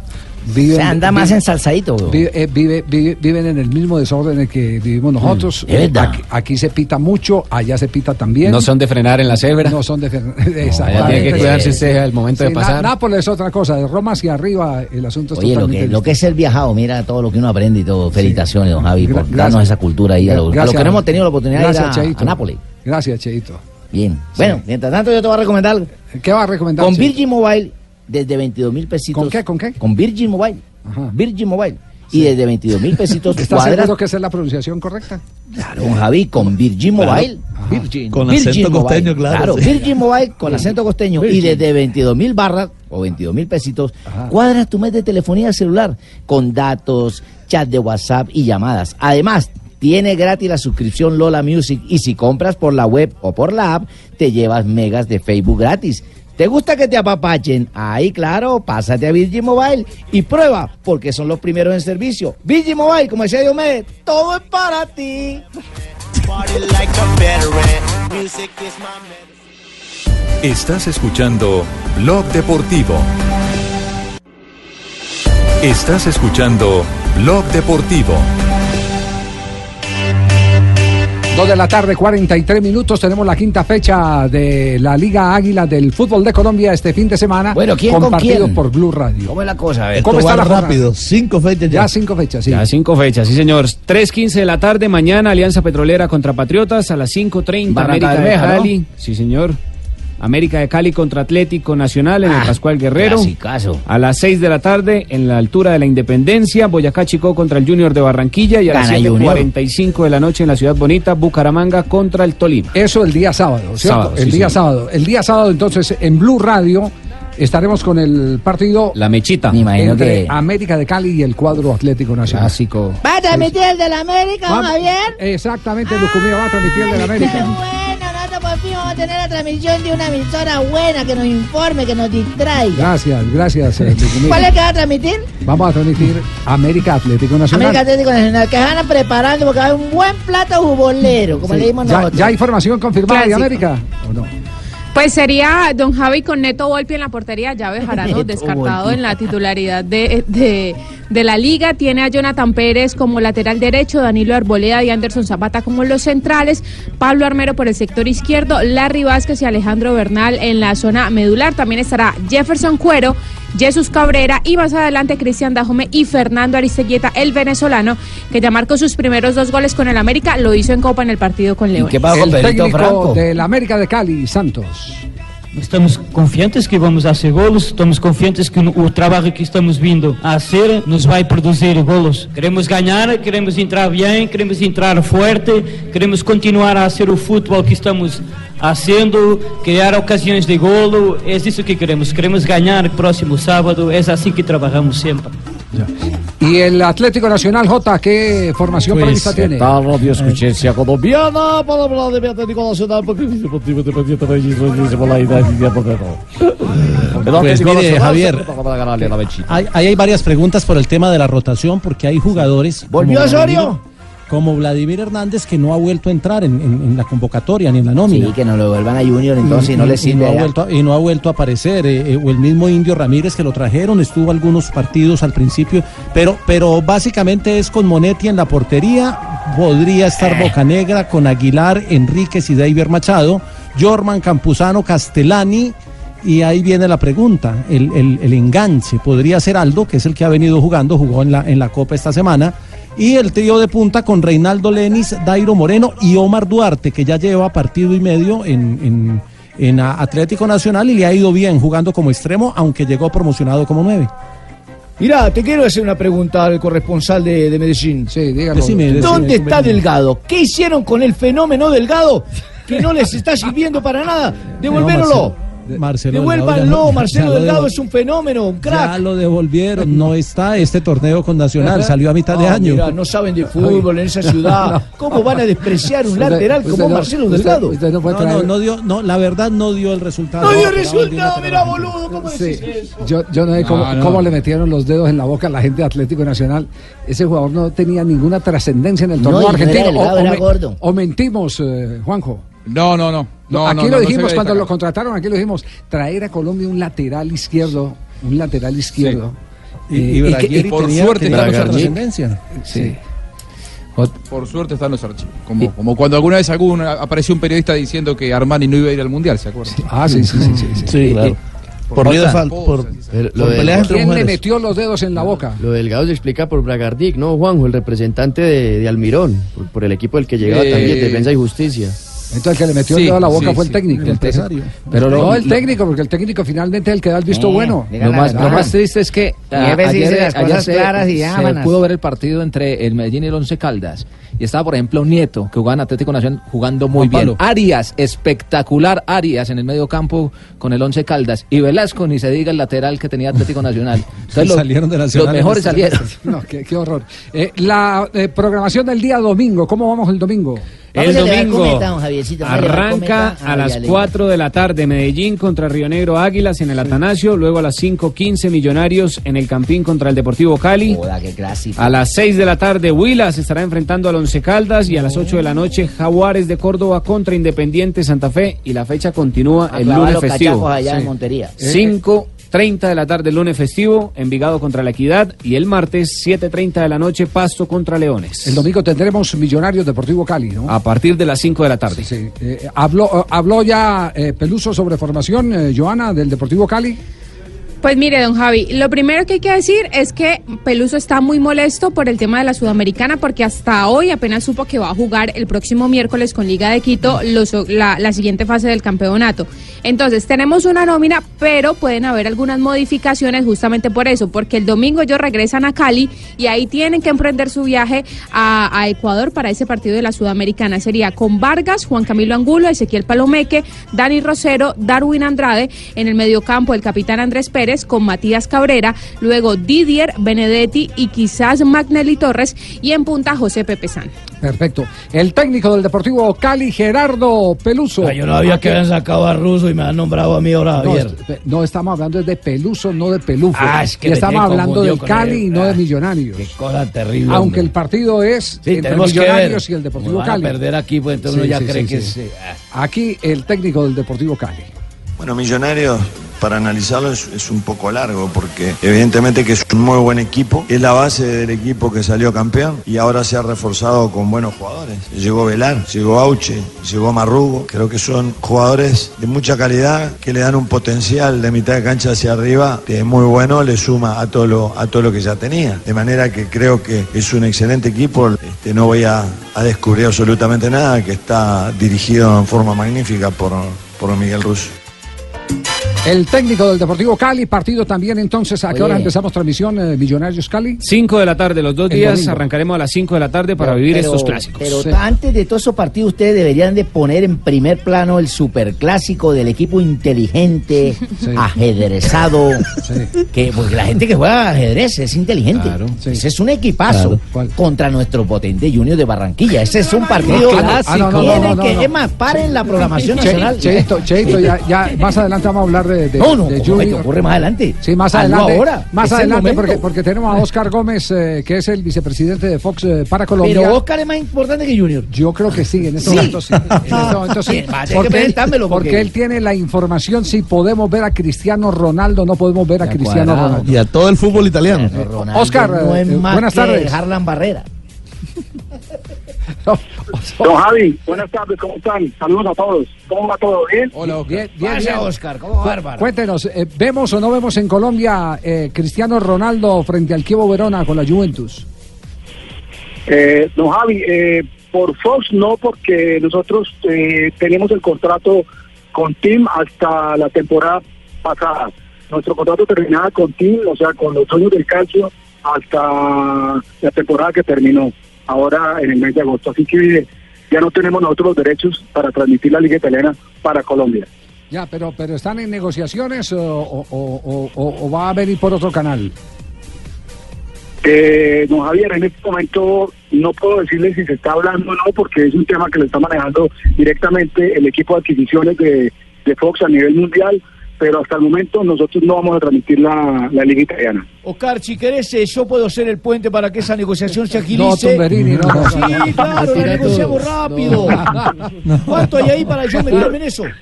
Viven, Se anda más viven- ensalzadito. Vive- eh, vive- vive- viven en el mismo desorden en el que vivimos nosotros. Mm, es verdad. Aquí, aquí se pita mucho, allá se pita también. No son de frenar en la cebra. No son de frenar. allá tiene que cuidarse usted al momento de Sí, pasar. Nápoles es otra cosa, de Roma hacia arriba el asunto es Oye, lo totalmente que, lo que es ser viajado, mira todo lo que uno aprende y todo. Felicitaciones, don Javi, por darnos gracias. esa cultura ahí a, lo- a Gracias. los que no hemos tenido la oportunidad de ir Gracias, a, Cheito. a Nápoles. Gracias, Cheito. Bien. Bueno, mientras tanto yo te voy a recomendar algo. ¿Qué va a recomendar? Con? Virgin Mobile, desde 22 mil pesitos. ¿Con qué, con qué? Con Virgin Mobile. Virgin Mobile. Y desde 22 mil pesitos ¿Estás cuadras. seguro que esa es la pronunciación correcta? Claro, don Javi, con Virgin Claro. Mobile. Ajá. Virgin. Con Virgin acento Mobile. costeño, claro, sí. Virgin Mobile con acento costeño. Y desde 22 mil barras o 22 mil pesitos, cuadras tu mes de telefonía celular con datos, chat de WhatsApp y llamadas. Además, tiene gratis la suscripción Lola Music y si compras por la web o por la app, te llevas megas de Facebook gratis. ¿Te gusta que te apapachen? Ahí, claro, pásate a Virgin Mobile y prueba, porque son los primeros en servicio. Virgin Mobile, como decía Diomedes, todo es para ti. Estás escuchando Blog Deportivo. Estás escuchando Blog Deportivo. Dos de la tarde, 43 minutos. Tenemos la quinta fecha de la Liga Águila del Fútbol de Colombia este fin de semana. Bueno, ¿quién con compartido quién? por Blue Radio. ¿Cómo es la cosa? Ver. ¿Cómo está la jornada? rápido, cinco fechas ya. cinco fechas, sí. Ya cinco fechas, sí señor. 3.15 de la tarde, mañana Alianza Petrolera contra Patriotas, a las 5.30 Barranca América de Bermeja, ¿no? Cali. Sí señor. América de Cali contra Atlético Nacional en el Ah, Pascual Guerrero. clasicazo. A las 6 de la tarde en la altura de la Independencia, Boyacá Chico contra el Junior de Barranquilla y a las Gana Junior. 7.45 de la noche en la Ciudad Bonita, Bucaramanga contra el Tolima. Eso el día sábado, ¿cierto? Sábado, el sí, día sí. sábado. El día sábado, entonces, en Blue Radio estaremos con el partido La mechita. Me imagino entre que- América de Cali y el cuadro Atlético Nacional. Clásico. ¿Va a transmitir el de la América, Javier? Exactamente, Lucumí va a transmitir el de la América. Vamos a tener la transmisión de una emisora buena que nos informe, que nos distraiga. Gracias, gracias, eh. ¿Cuál es que va a transmitir? Vamos a transmitir América Atlético Nacional. América Atlético Nacional, que van preparando porque va a haber un buen plato jubolero, como Sí. le dimos ¿Ya, nosotros. ya hay información confirmada de Clásico. América? ¿O no? Pues sería Don Javi con Neto Volpi en la portería, ya Bejarano descartado Volpi. en la titularidad de, de, de la liga. Tiene a Jonathan Pérez como lateral derecho, Danilo Arboleda y Anderson Zapata como los centrales, Pablo Armero por el sector izquierdo, Larry Vázquez y Alejandro Bernal en la zona medular. También estará Jefferson Cuero, Jesús Cabrera y más adelante Cristian Dajome y Fernando Aristeguieta, el venezolano, que ya marcó sus primeros dos goles con el América, lo hizo en Copa en el partido con León. el técnico del América de Cali, Santos. Estamos confiantes que vamos a hacer golos, estamos confiantes que o trabalho que estamos vindo a hacer nos vai produzir golos. Queremos ganhar, queremos entrar bem, queremos entrar forte, queremos continuar a hacer o futebol que estamos haciendo, criar ocasiões de golo, é isso que queremos. Queremos ganhar próximo sábado, é assim que trabalhamos sempre. Y el Atlético Nacional, J, ¿qué formación Pues, prevista ¿qué tiene? tal, Radio Escuchencia Colombiana? Para hablar de mi Atlético Nacional, porque es deportivo independiente, país, por la idea de Pues mire, Javier, Para ganarle a la Bechita. Hay, ahí hay varias preguntas por el tema de la rotación, porque hay jugadores. ¿Volvió Osorio? Como Vladimir Hernández, que no ha vuelto a entrar en, en- en la convocatoria ni en la nómina. Sí, que no lo vuelvan a Junior, entonces, y no le sirve ha allá. vuelto a, y no ha vuelto a aparecer. eh, eh, o el mismo Indio Ramírez que lo trajeron, estuvo algunos partidos al principio, pero, pero básicamente es con Monetti en la portería. Podría estar Eh. Bocanegra con Aguilar, Enríquez y David Machado. Jorman Campuzano, Castellani. Y ahí viene la pregunta, el, el- el enganche. Podría ser Aldo, que es el que ha venido jugando, jugó en la, en la Copa esta semana. Y el trío de punta con Reinaldo Lenis, Dairo Moreno y Omar Duarte, que ya lleva partido y medio en, en- en Atlético Nacional y le ha ido bien jugando como extremo, aunque llegó promocionado como nueve. Mira, te quiero hacer una pregunta al corresponsal de, de Medellín. Sí, dígalo. Decime, decime, ¿Dónde está. Delgado? ¿Qué hicieron con el fenómeno Delgado? Que no les está sirviendo para nada. Devolvéronlo. Marcelo Devuélvanlo, ya- Marcelo ya Delgado es un fenómeno, un Ya crack. lo devolvieron, no está este torneo con Nacional, salió a mitad de año. mira, no saben de fútbol en esa ciudad. ¿Cómo van a despreciar un lateral usted como no- Marcelo usted- Delgado? usted no, no, no dio, no, la verdad no dio el resultado. No dio Esperaba resultado, mira, boludo, ¿cómo Sí, decís eso? yo, yo no sé cómo, No, no. cómo le metieron los dedos en la boca a la gente de Atlético Nacional. Ese jugador no tenía ninguna trascendencia en el torneo argentino. delgado, o, era me- gordo. o mentimos, eh, Juanjo. No, no, no. no aquí no, lo dijimos cuando lo contrataron, aquí lo dijimos. Traer a Colombia un lateral izquierdo, un lateral izquierdo. Y- Eh, y que- Braguieri por tenía- suerte tenía está mucha Bragarnik. trascendencia. Sí. Por suerte están los archivos. Como, como cuando alguna vez algún, apareció un periodista diciendo que Armani no iba a ir al mundial, ¿se acuerdan? Ah, sí, sí, sí. sí, sí. Sí, claro. Por fal- por, por peleas entre ¿Quién le metió los dedos en la boca? Lo de Delgado se explica por Bragardic, ¿no, Juanjo? El representante de, de Almirón, por, por el equipo del que llegaba Eh, también, Defensa y Justicia. Entonces el que le metió Sí, el dedo a la boca sí, fue el sí. técnico. El empresario. Pero Lo- no el lo- técnico, porque el técnico finalmente es el que da el visto Eh, bueno. Lo más, lo verdad. más triste es que Y a veces dice las cosas se, pudo ver el partido entre el Medellín y el Once Caldas. Y estaba, por ejemplo, Nieto, que jugaba en Atlético Nacional jugando muy Juan bien. Pablo. Arias, espectacular Arias en el medio campo con el Once Caldas. Y Velasco, ni se diga el lateral que tenía Atlético Nacional. Entonces, los, Salieron de Nacional los mejores salieron. No, qué, qué horror. Eh, la eh, programación del día domingo, ¿cómo vamos el domingo? El domingo arranca a las Villaley. 4 de la tarde Medellín contra Río Negro Águilas en el Atanasio, luego a las 5.15 Millonarios en el Campín contra el Deportivo Cali. Joda, qué clásico. A las 6 de la tarde Huila se estará enfrentando al Once Caldas y a las 8 de la noche Jaguares de Córdoba contra Independiente Santa Fe y la fecha continúa A el lunes festivo. allá Sí. en Montería. 5.30 de la tarde el lunes festivo, Envigado contra la Equidad y el martes 7.30 de la noche Pasto contra Leones. El domingo tendremos Millonarios Deportivo Cali, ¿no? A partir de las 5 de la tarde. Sí, eh, habló, eh, habló ya eh, Peluso sobre formación, eh, Joana, del Deportivo Cali. Pues mire, don Javi, lo primero que hay que decir es que Peluso está muy molesto por el tema de la Sudamericana porque hasta hoy apenas supo que va a jugar el próximo miércoles con Liga de Quito la siguiente fase del campeonato. Entonces, tenemos una nómina, pero pueden haber algunas modificaciones justamente por eso, porque el domingo ellos regresan a Cali y ahí tienen que emprender su viaje a, a Ecuador para ese partido de la Sudamericana. Sería con Vargas, Juan Camilo Angulo, Ezequiel Palomeque, Dani Rosero, Darwin Andrade, en el mediocampo el capitán Andrés Pérez con Matías Cabrera, luego Didier, Benedetti y quizás Magnelli Torres y en punta José Pepe San. Perfecto. El técnico del Deportivo Cali, Gerardo Peluso. Ah, Yo no había que habían sacado a Russo y me han nombrado a mí ahora, No, Javier. es- no, estamos hablando de Peluso, no de Pelufo. Ah, es que Y me estamos hablando del con Cali y no de Ah, Millonarios. Qué cosa terrible. Aunque hombre. el partido es Sí, entre tenemos que ver. Millonarios y el Deportivo Como van a Cali. perder aquí, pues entonces uno ya cree que sí. es, eh, Aquí el técnico del Deportivo Cali. Bueno, Millonarios, para analizarlo es, un poco largo porque evidentemente que es un muy buen equipo, es la base del equipo que salió campeón y ahora se ha reforzado con buenos jugadores. Llegó Velar, llegó Auche, llegó Marrugo, creo que son jugadores de mucha calidad que le dan un potencial de mitad de cancha hacia arriba que es muy bueno, le suma a todo lo, a todo lo que ya tenía. De manera que creo que es un excelente equipo, este, no voy a, a descubrir absolutamente nada, que está dirigido en forma magnífica por, por Miguel Russo. El técnico del Deportivo Cali, partido también entonces, ¿a qué Oye. hora empezamos transmisión eh, Millonarios Cali? 5 de la tarde los dos El días, domingo. arrancaremos a las 5 de la tarde para vivir Pero- estos clásicos. Pero Sí. antes de todos esos partidos, ustedes deberían de poner en primer plano el superclásico del equipo inteligente, Sí. ajedrezado. Sí. Que, porque la gente que juega ajedrez es inteligente. Claro, sí. Ese es un equipazo contra nuestro potente Junior de Barranquilla. Ese es un partido Ah, ah, no, no, no, que, es más, paren la programación nacional. Cheito, Cheito, ya, ya más adelante vamos a hablar de, de, no, no, de ¿cómo que Junior. ocurre más adelante? Sí, más adelante. ahora. Más adelante porque, porque tenemos a Oscar Gómez, eh, que es el vicepresidente de Fox eh, para Colombia. Pero Oscar es más importante que Junior. Yo creo que sí, en este Sí. momento sí. En este momento sí. Porque, él, porque- él tiene la información si podemos ver a Cristiano Ronaldo, no podemos ver a Cristiano cuadrado. Ronaldo. Y a todo el fútbol italiano. Ronaldo Oscar, no es eh, más buenas que tardes. Harlan Barrera. Don Javi, buenas tardes, ¿cómo están? Saludos a todos. ¿Cómo va todo? ¿Bien? Hola, Bien, bien. Oscar, ¿cómo Bárbara? Cuéntenos, eh, ¿vemos o no vemos en Colombia eh, Cristiano Ronaldo frente al Chievo Verona con la Juventus? Eh, don Javi, eh, por Fox no, porque nosotros eh, tenemos el contrato con Team hasta la temporada pasada. Nuestro contrato terminaba con Team, o sea, con los dueños del calcio, hasta la temporada que terminó, ahora en el mes de agosto. Así que ya no tenemos nosotros los derechos para transmitir la Liga Italiana para Colombia. Ya, pero, pero ¿están en negociaciones o, o- o- o- o va a venir por otro canal? Eh, don Javier, en este momento no puedo decirle si se está hablando o no, porque es un tema que lo está manejando directamente el equipo de adquisiciones de, de Fox a nivel mundial, pero hasta el momento nosotros no vamos a transmitir la, la Liga Italiana. Oscar, si querés, eh, yo puedo ser el puente para que esa negociación se No, agilice. No, no, Sí, claro, la negociamos rápido. ¿Cuánto hay ahí para yo meterme en eso?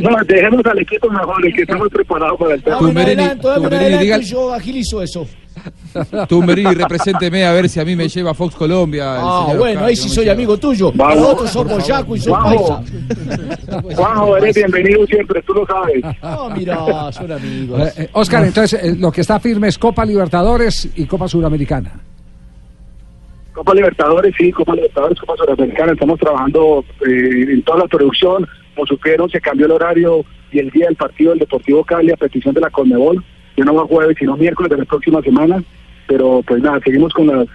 No, dejemos al equipo mejor, el que estamos preparados para el tema. Dame un adelanto, dame un Tumberini, adelanto diga- y yo agilizo eso. Tumberini, represénteme a ver si a mí me lleva Fox Colombia. Ah, señor bueno, Oscar, ahí sí no soy lleva. amigo tuyo. Vamos. Para otros sos boyaco y. Juanjo, eres bienvenido siempre, tú lo sabes. Ah, mira, son amigos. Eh, eh, Oscar, entonces eh, lo que está firme es Copa Libertadores y Copa Suramericana. Copa Libertadores, sí, Copa Libertadores, Copa Sudamericana, estamos trabajando eh, en toda la producción, como supieron, se cambió el horario y el día del partido del Deportivo Cali a petición de la Conmebol, yo no voy jueves, sino miércoles de la próxima semana, pero pues nada, seguimos con las,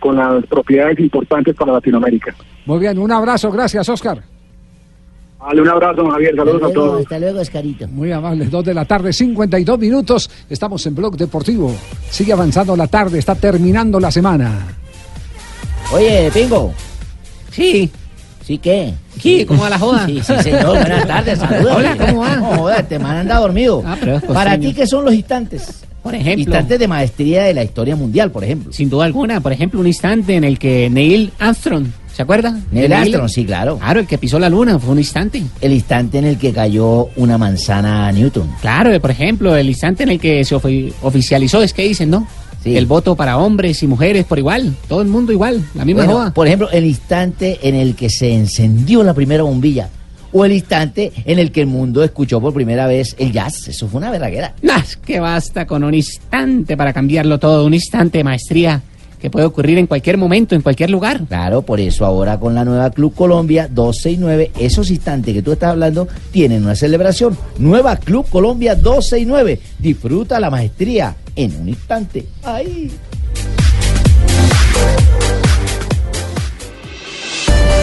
con las propiedades importantes para Latinoamérica. Muy bien, un abrazo, gracias Oscar. Dale un abrazo, don Javier, saludos a todos. Hasta luego, Oscarito. Muy amable, 2 de la tarde, 52 minutos. Estamos en Blog Deportivo. Sigue avanzando la tarde, está terminando la semana. Oye, Pingo. Sí. ¿Sí qué? Sí, ¿cómo va la joda? Sí, sí, señor. Buenas tardes, saludos. Hola, ¿cómo va? No, joda, este man anda dormido. Ah, pero es Para ti, ¿qué son los instantes? Por ejemplo. Instantes de maestría de la historia mundial, por ejemplo. Sin duda alguna, por ejemplo, un instante en el que Neil Armstrong, ¿se acuerda? Neil Armstrong, sí, claro. Claro, el que pisó la luna, fue un instante. El instante en el que cayó una manzana a Newton. Claro, por ejemplo, el instante en el que se ofi- oficializó, es que dicen, ¿no? El voto para hombres y mujeres por igual, todo el mundo igual, la misma Bueno, joda. Por ejemplo, el instante en el que se encendió la primera bombilla. O el instante en el que el mundo escuchó por primera vez el jazz. Eso fue una verraguera. Nah, es que basta con un instante para cambiarlo todo, un instante de maestría que puede ocurrir en cualquier momento, en cualquier lugar. Claro, por eso ahora con la nueva Club Colombia 269, esos instantes que tú estás hablando tienen una celebración. Nueva Club Colombia 269. Disfruta la maestría en un instante. ¡Ay!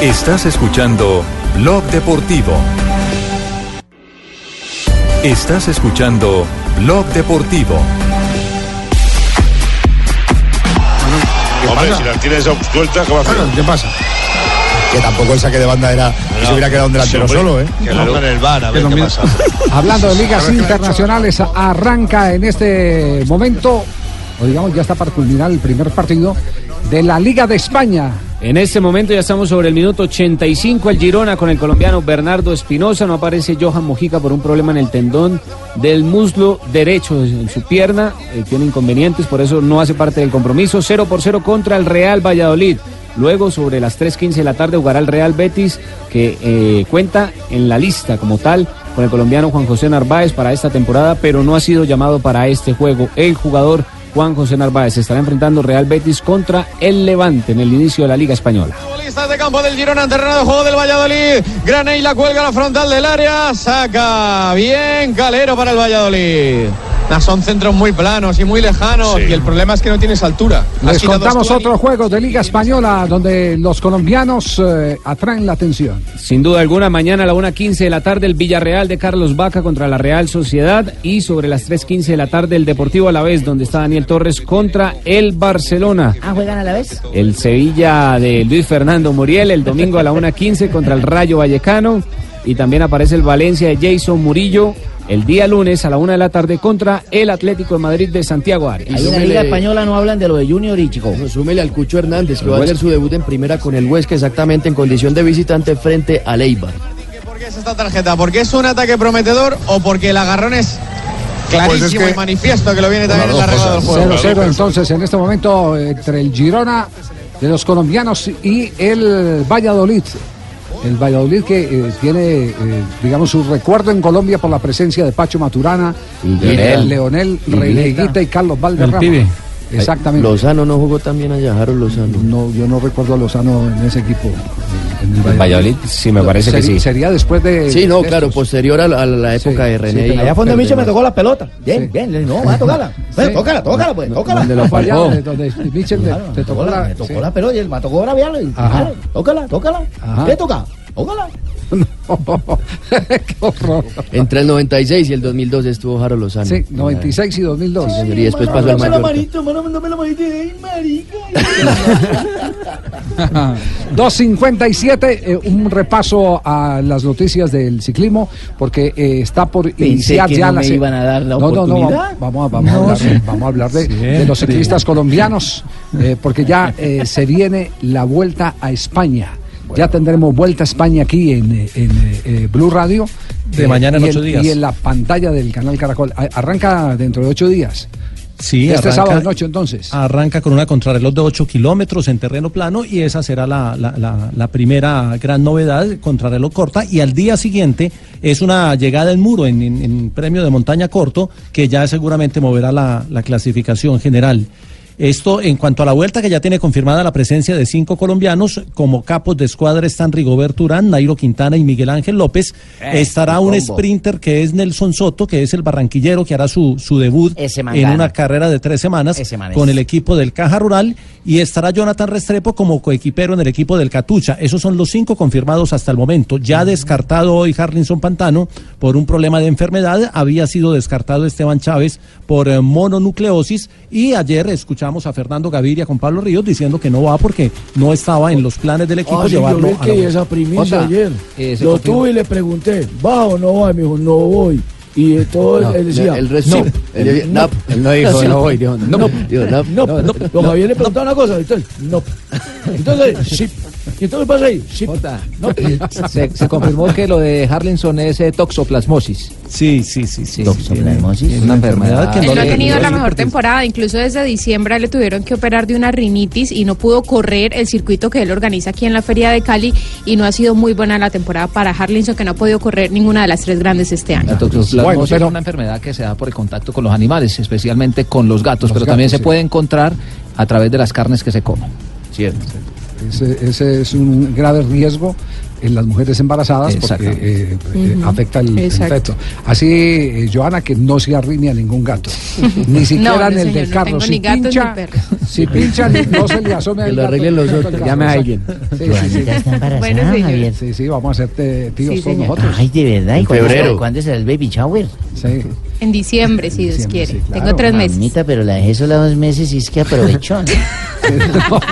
Estás escuchando Blog Deportivo. Estás escuchando Blog Deportivo. Hombre, si la tienes suelta, ¿qué va a hacer? ¿Qué pasa? Que tampoco el saque de banda era que se hubiera quedado un delantero Sí, solo, ¿eh? que lo pongan en el VAR, a ver qué pasa. Hablando de ligas internacionales, arranca en este momento, o digamos ya está para culminar el primer partido de la Liga de España. En este momento ya estamos sobre el minuto 85. El Girona con el colombiano Bernardo Espinosa. No aparece Johan Mojica por un problema en el tendón del muslo derecho en su pierna. Eh, tiene inconvenientes, por eso no hace parte del compromiso. 0 por 0 contra el Real Valladolid. Luego, sobre las 3.15 de la tarde, jugará el Real Betis, que eh, cuenta en la lista como tal con el colombiano Juan José Narváez para esta temporada, pero no ha sido llamado para este juego. El jugador Juan José Narváez estará enfrentando Real Betis contra el Levante en el inicio de la Liga Española. De campo del Girona, terreno de juego del Valladolid. Graney la cuelga a la frontal del área. Saca bien Calero para el Valladolid. Nah, Son centros muy planos y muy lejanos. Y el problema es que no tienes altura. Les contamos tú- otro juego de Liga Española donde los colombianos eh, atraen la atención. Sin duda alguna, mañana a la 1.15 de la tarde el Villarreal de Carlos Vaca contra la Real Sociedad y sobre las 3.15 de la tarde el Deportivo Alavés donde está Daniel Torres contra el Barcelona. Ah, juegan a la vez. El Sevilla de Luis Fernando Muriel el domingo a la 1.15 contra el Rayo Vallecano y también aparece el Valencia de Jason Murillo el día lunes a la 1 de la tarde contra el Atlético de Madrid de Santiago Arias. Ahí en la Liga Española no hablan de lo de Junior y Chico. Súmele al Cucho Hernández, que El va a hacer su debut en primera con el Huesca, exactamente en condición de visitante frente a Eibar. ¿Por qué es esta tarjeta? ¿Porque es un ataque prometedor o porque el agarrón es clarísimo Pues es que- y manifiesto que lo viene también en la regla del juego? 0-0 entonces en este momento entre el Girona de los colombianos y el Valladolid. El Valladolid que eh, tiene, eh, digamos, su recuerdo en Colombia por la presencia de Pacho Maturana, Y Leonel. Leonel Y Reneguita y Carlos Valderrama. Exactamente. Lozano no jugó también allá, Harold Lozano. No, yo no recuerdo a Lozano en ese equipo. En, Valladolid, sí, me parece que sí. Sería después de. Sí, no, de claro, estos. posterior a la, a la época de René. y- Allá donde Micho me tocó la pelota. Bien, bien, no, va a tocarla. Pues, Sí. tócala, tócala, pues, tócala. Donde lo falló, donde- Claro, te me tocó la- me tocó sí. la pelota y el me tocó braviarlo. Tócala, tócala. Ajá. ¿Qué toca? Tócala. Qué horror. Entre el 96 y el 2002 estuvo Harold Lozano. Sí, 96 y 2002. Sí, señor, y después pasó al Mallorca. manito, mano, dame la manito. Ay, marica. 2.57, eh, un repaso a las noticias del ciclismo, porque eh, está por iniciar que ya no la me se- iban a dar la No, no, no, oportunidad. vamos, vamos a, vamos a No, hablar, sí. vamos a hablar de, de los ciclistas colombianos, eh, porque ya eh, se viene la vuelta a España. Ya tendremos vuelta a España aquí en, en, eh, Blue Radio. De eh, mañana en ocho días. Y en la pantalla del canal Caracol. Arranca dentro de ocho días. Sí, este arranca- sábado noche entonces. Arranca con una contrarreloj de 8 kilómetros en terreno plano y esa será la, la- la- la primera gran novedad, contrarreloj corta. Y al día siguiente es una llegada en muro en, en- en premio de montaña corto que ya seguramente moverá la, la clasificación general. Esto en cuanto a la vuelta que ya tiene confirmada la presencia de cinco colombianos, como capos de escuadra están Rigoberto Urán, Nairo Quintana y Miguel Ángel López. Eh, Estará un sprinter que es Nelson Soto, que es el barranquillero que hará su, su debut en una carrera de tres semanas con el equipo del Caja Rural y estará Jonathan Restrepo como coequipero en el equipo del Catucha. Esos son los cinco confirmados hasta el momento. Ya descartado hoy Harlinson Pantano por un problema de enfermedad. Había sido descartado Esteban Chávez por eh, mononucleosis y ayer escuchamos a Fernando Gaviria con Pablo Ríos diciendo que no va porque no estaba en los planes del equipo Ah, sí, yo llevarlo a la esa primicia ayer. eh, Lo confirma. tuve y le pregunté, ¿va o no va? Y me dijo, no voy. Y entonces No, él decía, el resto no. sí. Él decía, no. Él no dijo, no voy, dijo, no. Dijo, no. No, no. Don Javier le preguntaba una cosa, entonces, no. Entonces, sí. ¿Y entonces pasa ahí? Sí. No. Se, se confirmó que lo de Harlinson es eh, toxoplasmosis. Sí, sí, sí. sí Toxoplasmosis. Es una enfermedad. Él no ha tenido la mejor temporada, incluso desde diciembre le tuvieron que operar de una rinitis y no pudo correr el circuito que él organiza aquí en la Feria de Cali y no ha sido muy buena la temporada para Harlinson que no ha podido correr ninguna de las tres grandes este año. La toxoplasmosis Bueno, pero- es una enfermedad que se da por el contacto con los animales, especialmente con los gatos, Los pero también se sí. puede encontrar a través de las carnes que se comen. Cierto. Ese, ese es un grave riesgo en las mujeres embarazadas porque eh, eh, Ujú. afecta el, el feto. Así, eh, Joana, que no se arrimia a ningún gato. Ni siquiera No, en no, el señor, del no carro. tengo si ni gatos ni pincha, si pincha, no se le asome Que al lo gato arreglen los otros, llame a alguien. Sí, sí, sí. Joanita está embarazada, Bueno, señor. Javier. Sí, sí, vamos a hacerte tíos Sí, todos señor. nosotros. Ay, de verdad. ¿Y febrero. ¿Cuándo será el baby shower? Sí. En diciembre, si Dios Diciembre, quiere. sí, claro. Tengo tres meses. Mamita, pero la dejé sola dos meses y es que aprovechó. ¿no?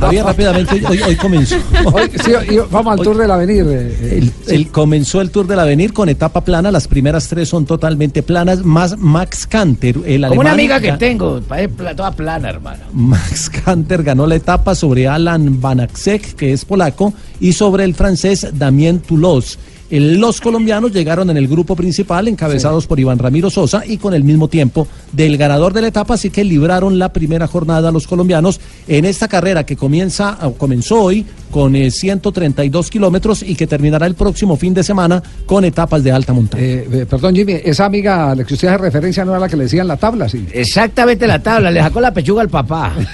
Javier, rápidamente, hoy, comenzó. Hoy- sí, vamos al tour del avenir. eh, eh, El, el- comenzó el Tour del Avenir con etapa plana, las primeras tres son totalmente planas, más Max Canter, el Como una amiga que tengo, pla- toda plana, hermano. Max Canter ganó la etapa sobre Alan Banaksek, que es polaco, y sobre el francés Damien Toulouse. El- Los colombianos llegaron en el grupo principal, encabezados por Iván Ramiro Sosa, y con el mismo tiempo del ganador de la etapa, así que libraron la primera jornada los colombianos en esta carrera que comienza, o comenzó hoy con eh, 132 kilómetros y que terminará el próximo fin de semana con etapas de alta montaña. eh, eh, perdón, Jimmy, esa amiga a la que usted hace referencia no era la que le decían la tabla, sí. Exactamente la tabla, le sacó la pechuga al papá.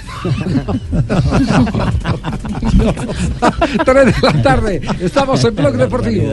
Tres de la tarde, estamos en Blog Deportivo.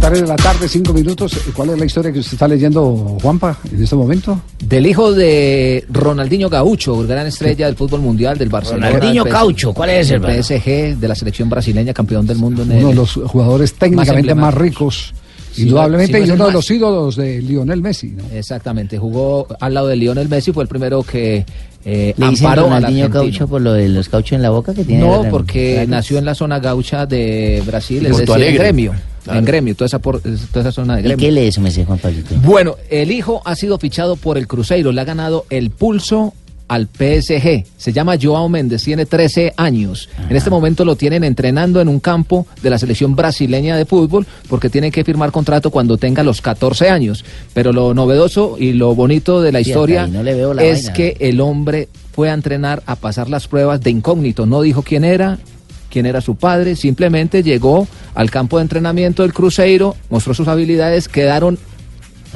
Tres de la tarde, cinco minutos. ¿Cuál es la historia que usted está leyendo, Juanpa, en este momento? Del hijo de Ronaldinho Gaucho, gran estrella del fútbol mundial del Barcelona. Ronaldinho Gaucho, ¿cuál es, hermano? PSG, de la selección brasileña, campeón del mundo en Uno de el- los jugadores técnicamente más, ricos, Sí, indudablemente, sí, y el uno de los ídolos de Lionel Messi. ¿no? Exactamente, jugó al lado de Lionel Messi, fue el primero que eh, Le amparó al Ronaldinho argentino. Caucho por lo de los cauchos en la boca que tiene. No, porque nació en la zona gaucha de Brasil, es decir, Alegre. gremio. Claro. En gremio, toda esa, por- toda esa zona de ¿Y gremio. qué lee eso, me dice Juan Pablito? Bueno, el hijo ha sido fichado por el Cruzeiro, le ha ganado el pulso al PSG. Se llama Joao Méndez, tiene 13 años. En este momento lo tienen entrenando en un campo de la selección brasileña de fútbol porque tiene que firmar contrato cuando tenga los 14 años. Pero lo novedoso y lo bonito de la Sí, historia ahí no le veo la es vaina. que el hombre fue a entrenar a pasar las pruebas de incógnito. No dijo quién era, quién era su padre, simplemente llegó al campo de entrenamiento del Cruzeiro, mostró sus habilidades, quedaron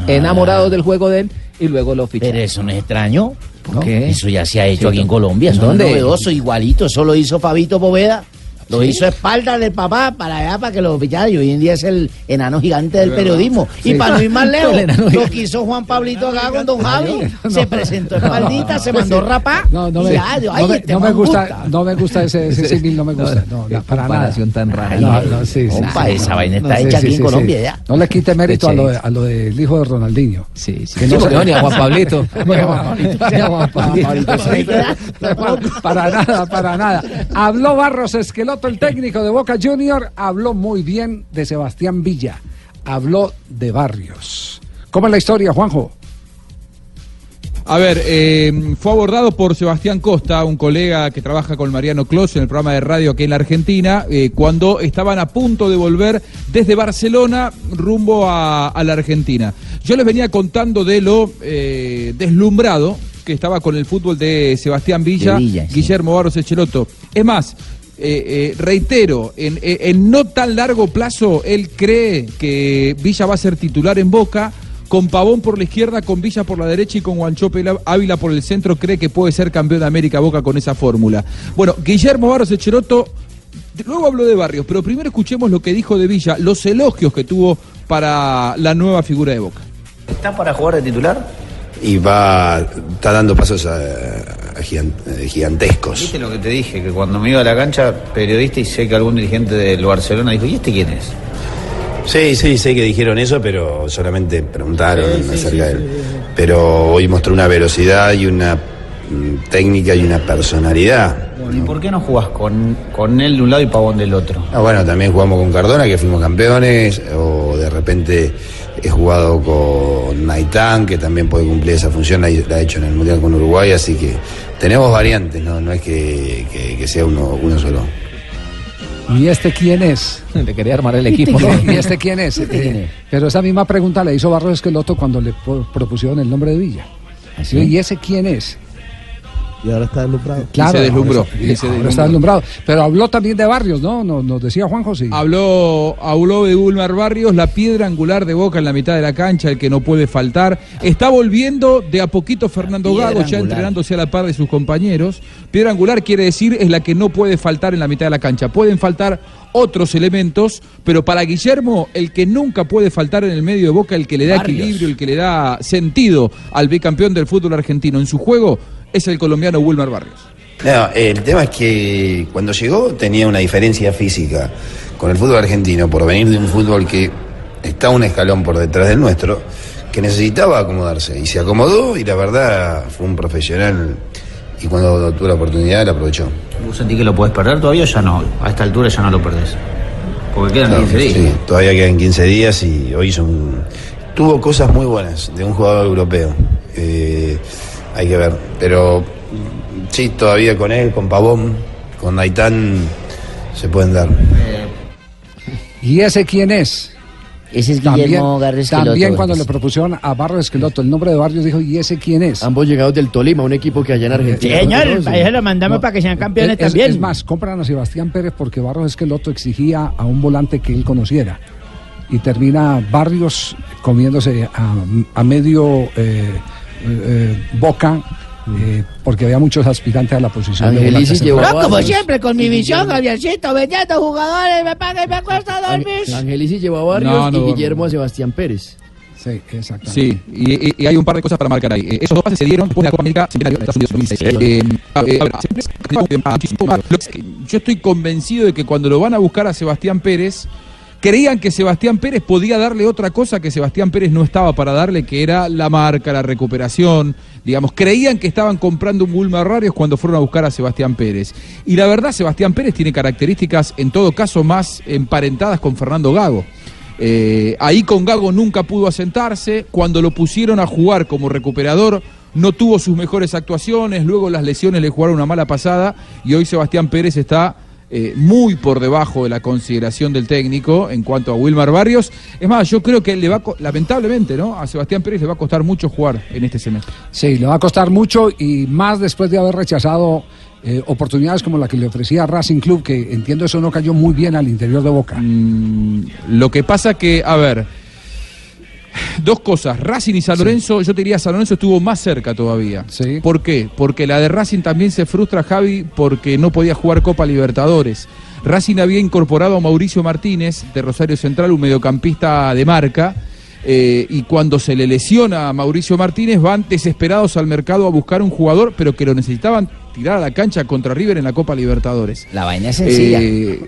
enamorados del juego de él y luego lo ficharon. Pero eso no es extraño. ¿Por qué? Eso ya se ha hecho Sí, aquí en ¿dó- Colombia. Eso ¿Dónde? es novedoso, igualito. Eso lo hizo Fabito Poveda. Lo Sí. hizo a espaldas del papá para allá, para que lo fichara. Y hoy en día es el enano gigante del periodismo. Y para no ir más lejos, lo que hizo Juan Pablito acá con Don Javi. No. Se presentó espaldita, se mandó rapá. No, no me, ya, yo, no ay, me- este me gusta, no me gusta ese, ese símil, no me gusta. No, para nada. tan rara. No, no, sí, sí. esa vaina está hecha aquí en Colombia ya. No le quite mérito a lo, de- a lo del hijo de Ronaldinho. Sí, sí. Que Sí, no- ni a Juan Pablito. Para nada, para nada. Habló Barros El técnico de Boca Junior, habló muy bien de Sebastián Villa, habló de Barrios. ¿Cómo es la historia, Juanjo? A ver, eh, fue abordado por Sebastián Costa, un colega que trabaja con Mariano Clos en el programa de radio aquí en la Argentina, eh, cuando estaban a punto de volver desde Barcelona rumbo a, a la Argentina. Yo les venía contando de lo eh, deslumbrado que estaba con el fútbol de Sebastián Villa, De Villa, sí. Guillermo Barros Echeloto. Es más, eh, eh, reitero, en, eh, en no tan largo plazo, él cree que Villa va a ser titular en Boca. Con Pavón por la izquierda, con Villa por la derecha y con Guanchope Ávila por el centro, cree que puede ser campeón de América Boca con esa fórmula. Bueno, Guillermo Barros Echeroto, luego habló de Barrios, pero primero escuchemos lo que dijo de Villa, los elogios que tuvo para la nueva figura de Boca. ¿Está para jugar de titular? Y va, está dando pasos a- a eh, gigantescos. ¿Viste lo que te dije? Que cuando me iba a la cancha, periodista y sé que algún dirigente del Barcelona dijo, ¿y este quién es? Sí, sí, sé que dijeron eso, pero solamente preguntaron acerca de él. Pero hoy mostró una velocidad y una mm, técnica y una personalidad. ¿Y por qué no jugás con, con él de un lado y Pavón del otro? Ah, bueno, también jugamos con Cardona, que fuimos campeones, o de repente he jugado con Naitán, que también puede cumplir esa función, la, la ha hecho en el Mundial con Uruguay, así que tenemos variantes, no, no es que, que- que sea uno, uno solo. ¿Y este quién es? Le quería armar el equipo. ¿Y este quién es? Eh, pero esa misma pregunta le hizo Barros Esqueloto cuando le propusieron el nombre de Villa. ¿sí? ¿Y ese quién es? Y ahora está deslumbrado. Claro, se deslumbró, ahora- y se ahora deslumbró. está deslumbrado. Pero habló también de Barrios, ¿no? Nos, nos decía Juan José. Habló, habló de Ulmar Barrios, la piedra angular de Boca en la mitad de la cancha, el que no puede faltar. Está volviendo de a poquito Fernando Gago, ya angular. entrenándose a la par de sus compañeros. Piedra angular quiere decir es la que no puede faltar en la mitad de la cancha. Pueden faltar otros elementos, pero para Guillermo, el que nunca puede faltar en el medio de Boca, el que le da Barrios. equilibrio, el que le da sentido al bicampeón del fútbol argentino en su juego, es el colombiano Wilmar Barrios. No, el tema es que cuando llegó tenía una diferencia física con el fútbol argentino por venir de un fútbol que está un escalón por detrás del nuestro, que necesitaba acomodarse y se acomodó y la verdad fue un profesional y cuando tuvo la oportunidad la aprovechó. ¿Vos sentís que lo podés perder todavía o ya no? A esta altura ya no lo perdés. Porque quedan Claro, 15 días. sí, todavía quedan 15 días y hoy hizo un... Tuvo cosas muy buenas de un jugador europeo. Eh, hay que ver. Pero sí, todavía con él, con Pavón, con Naitán, se pueden dar. ¿Y ese quién es? Ese es También, Guillermo Garres también cuando le propusieron a Barros Esqueloto el nombre de Barrios, dijo, ¿y ese quién es? Ambos llegados del Tolima, un equipo que allá en Argentina. Señor, conoce. para eso lo mandamos para que sean campeones es, es más, compran a Sebastián Pérez porque Barros Esqueloto exigía a un volante que él conociera. Y termina Barrios comiéndose a, a medio eh, eh, boca eh, porque había muchos aspirantes a la posición de Angelici volante llevó central. a Como siempre, con mi visión, Javiercito, vendiendo jugadores, me paga y me cuesta dormir. Angelici llevó a Barrios No, no, y Guillermo a Sebastián Pérez. Sí, exacto. Sí, y, y- y hay un par de cosas para marcar ahí. Eh, esos dos pases se dieron después de la Copa América Centenario de Estados Unidos en 2006. Eh, a ver, a ver, siempre- muchísimo más. Lo que- Yo estoy convencido de que cuando lo van a buscar a Sebastián Pérez, creían que Sebastián Pérez podía darle otra cosa que Sebastián Pérez no estaba para darle, que era la marca, la recuperación. Digamos, creían que estaban comprando un Bulma Rarios cuando fueron a buscar a Sebastián Pérez. Y la verdad, Sebastián Pérez tiene características, en todo caso, más emparentadas con Fernando Gago. Eh, ahí con Gago nunca pudo asentarse. Cuando lo pusieron a jugar como recuperador, no tuvo sus mejores actuaciones, luego las lesiones le jugaron una mala pasada y hoy Sebastián Pérez está eh, muy por debajo de la consideración del técnico en cuanto a Wilmar Barrios. Es más, yo creo que le va, lamentablemente, ¿no? A Sebastián Pérez le va a costar mucho jugar en este semestre. Sí, le va a costar mucho y más después de haber rechazado eh, oportunidades como la que le ofrecía Racing Club, que entiendo eso no cayó muy bien al interior de Boca. Mm, Lo que pasa que, a ver, dos cosas. Racing y San Lorenzo, yo te diría San Lorenzo estuvo más cerca todavía. ¿Por qué? Porque la de Racing también se frustra, Javi, porque no podía jugar Copa Libertadores. Racing había incorporado a Mauricio Martínez de Rosario Central, un mediocampista de marca. eh, y cuando se le lesiona a Mauricio Martínez, van desesperados al mercado a buscar un jugador, pero que lo necesitaban tirar a la cancha contra River en la Copa Libertadores. La vaina es sencilla. Eh,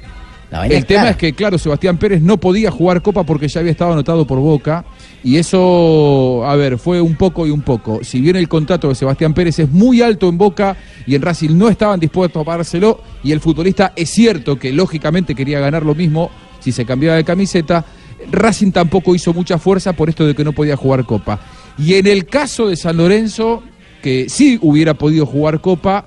La vaina el es tema clara. es que, claro, Sebastián Pérez no podía jugar Copa porque ya había estado anotado por Boca. Y eso, a ver, fue un poco y un poco. Si bien el contrato de Sebastián Pérez es muy alto en Boca y en Racing no estaban dispuestos a pagárselo, y el futbolista es cierto que lógicamente quería ganar lo mismo si se cambiaba de camiseta, Racing tampoco hizo mucha fuerza por esto de que no podía jugar Copa. Y en el caso de San Lorenzo, que sí hubiera podido jugar Copa,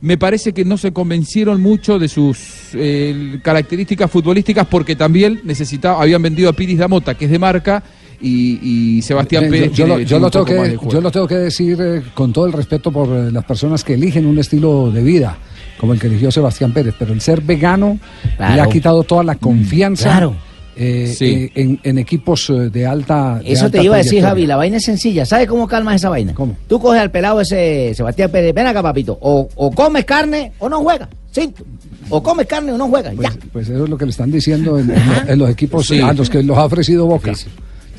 me parece que no se convencieron mucho de sus eh, características futbolísticas porque también necesitaba, habían vendido a Piris Damota, que es de marca, y, y Sebastián Bien, Pérez yo, yo tiene- lo, yo lo tengo que, yo lo tengo que decir eh, con todo el respeto por eh, las personas que eligen un estilo de vida, como el que eligió Sebastián Pérez, pero el ser vegano le ha quitado toda la confianza claro. eh, Sí. eh, en, en equipos eh, de alta de Eso alta te iba a decir. Javi, la vaina es sencilla. ¿Sabes cómo calmas esa vaina? Tú coges al pelado ese Sebastián Pérez, ven acá, papito. O, o comes carne o no juegas. Sí. O comes carne o no juegas. ya. Pues eso es lo que le están diciendo en, en los- en los equipos Sí. a los que los ha ofrecido Boca. Sí,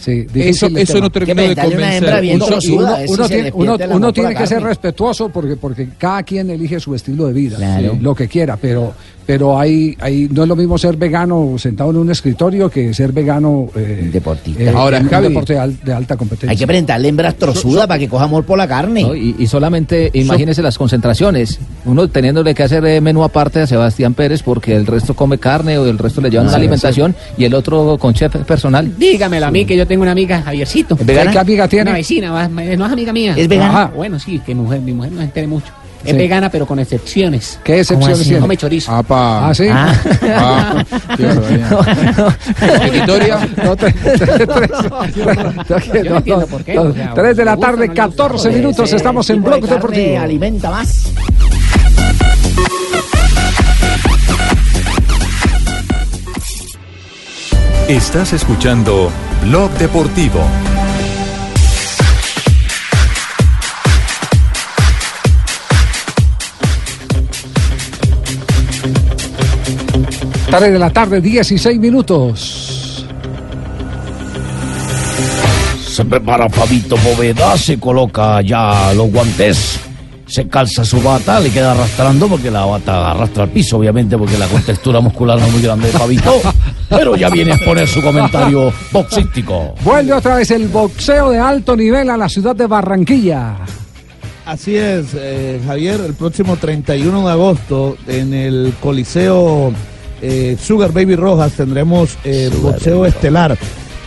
Eso, el eso tema. no terminó de convencer. Uno- Eso- uno, uno tiene, uno- uno tiene que ser respetuoso porque, porque cada quien elige su estilo de vida, Claro. lo que quiera, pero, pero hay, hay, no es lo mismo ser vegano sentado en un escritorio que ser vegano eh, deportista. Ahora, en un deporte de, al- de alta competencia. Hay que presentarle hembras trozudas para que coja amor por la carne. ¿no? Y, y solamente imagínese las concentraciones. Uno teniéndole que hacer eh, menú aparte a Sebastián Pérez porque el resto come carne o el resto le llevan Ah, una alimentación y el otro con chef personal. Dígamelo a mí, que yo tengo una amiga, Javiercito. ¿Qué amiga tiene? Una vecina, no es amiga mía. ¿Es vegana? Ajá. Bueno, sí, que mujer, mi mujer no se entere mucho. Es Sí. vegana, pero con excepciones. ¿Qué excepciones tiene? Come chorizo. Ah, sí. Ah. No, no entiendo por qué, o sea, tres de la ¿le gusta o tarde, no le gusta? 14 Ese minutos, estamos en Blog Deportivo. alimenta más. Estás escuchando Blog Deportivo. Tarde de la tarde, 16 minutos. Se prepara Fabito Poveda, se coloca ya los guantes, se calza su bata, le queda arrastrando porque la bata arrastra al piso, obviamente, porque la contextura muscular no es muy grande de Fabito, pero ya viene a exponer su comentario boxístico. Vuelve otra vez el boxeo de alto nivel a la ciudad de Barranquilla. Así es, eh, Javier, el próximo 31 de agosto en el Coliseo eh, Sugar Baby Rojas tendremos eh, boxeo estelar.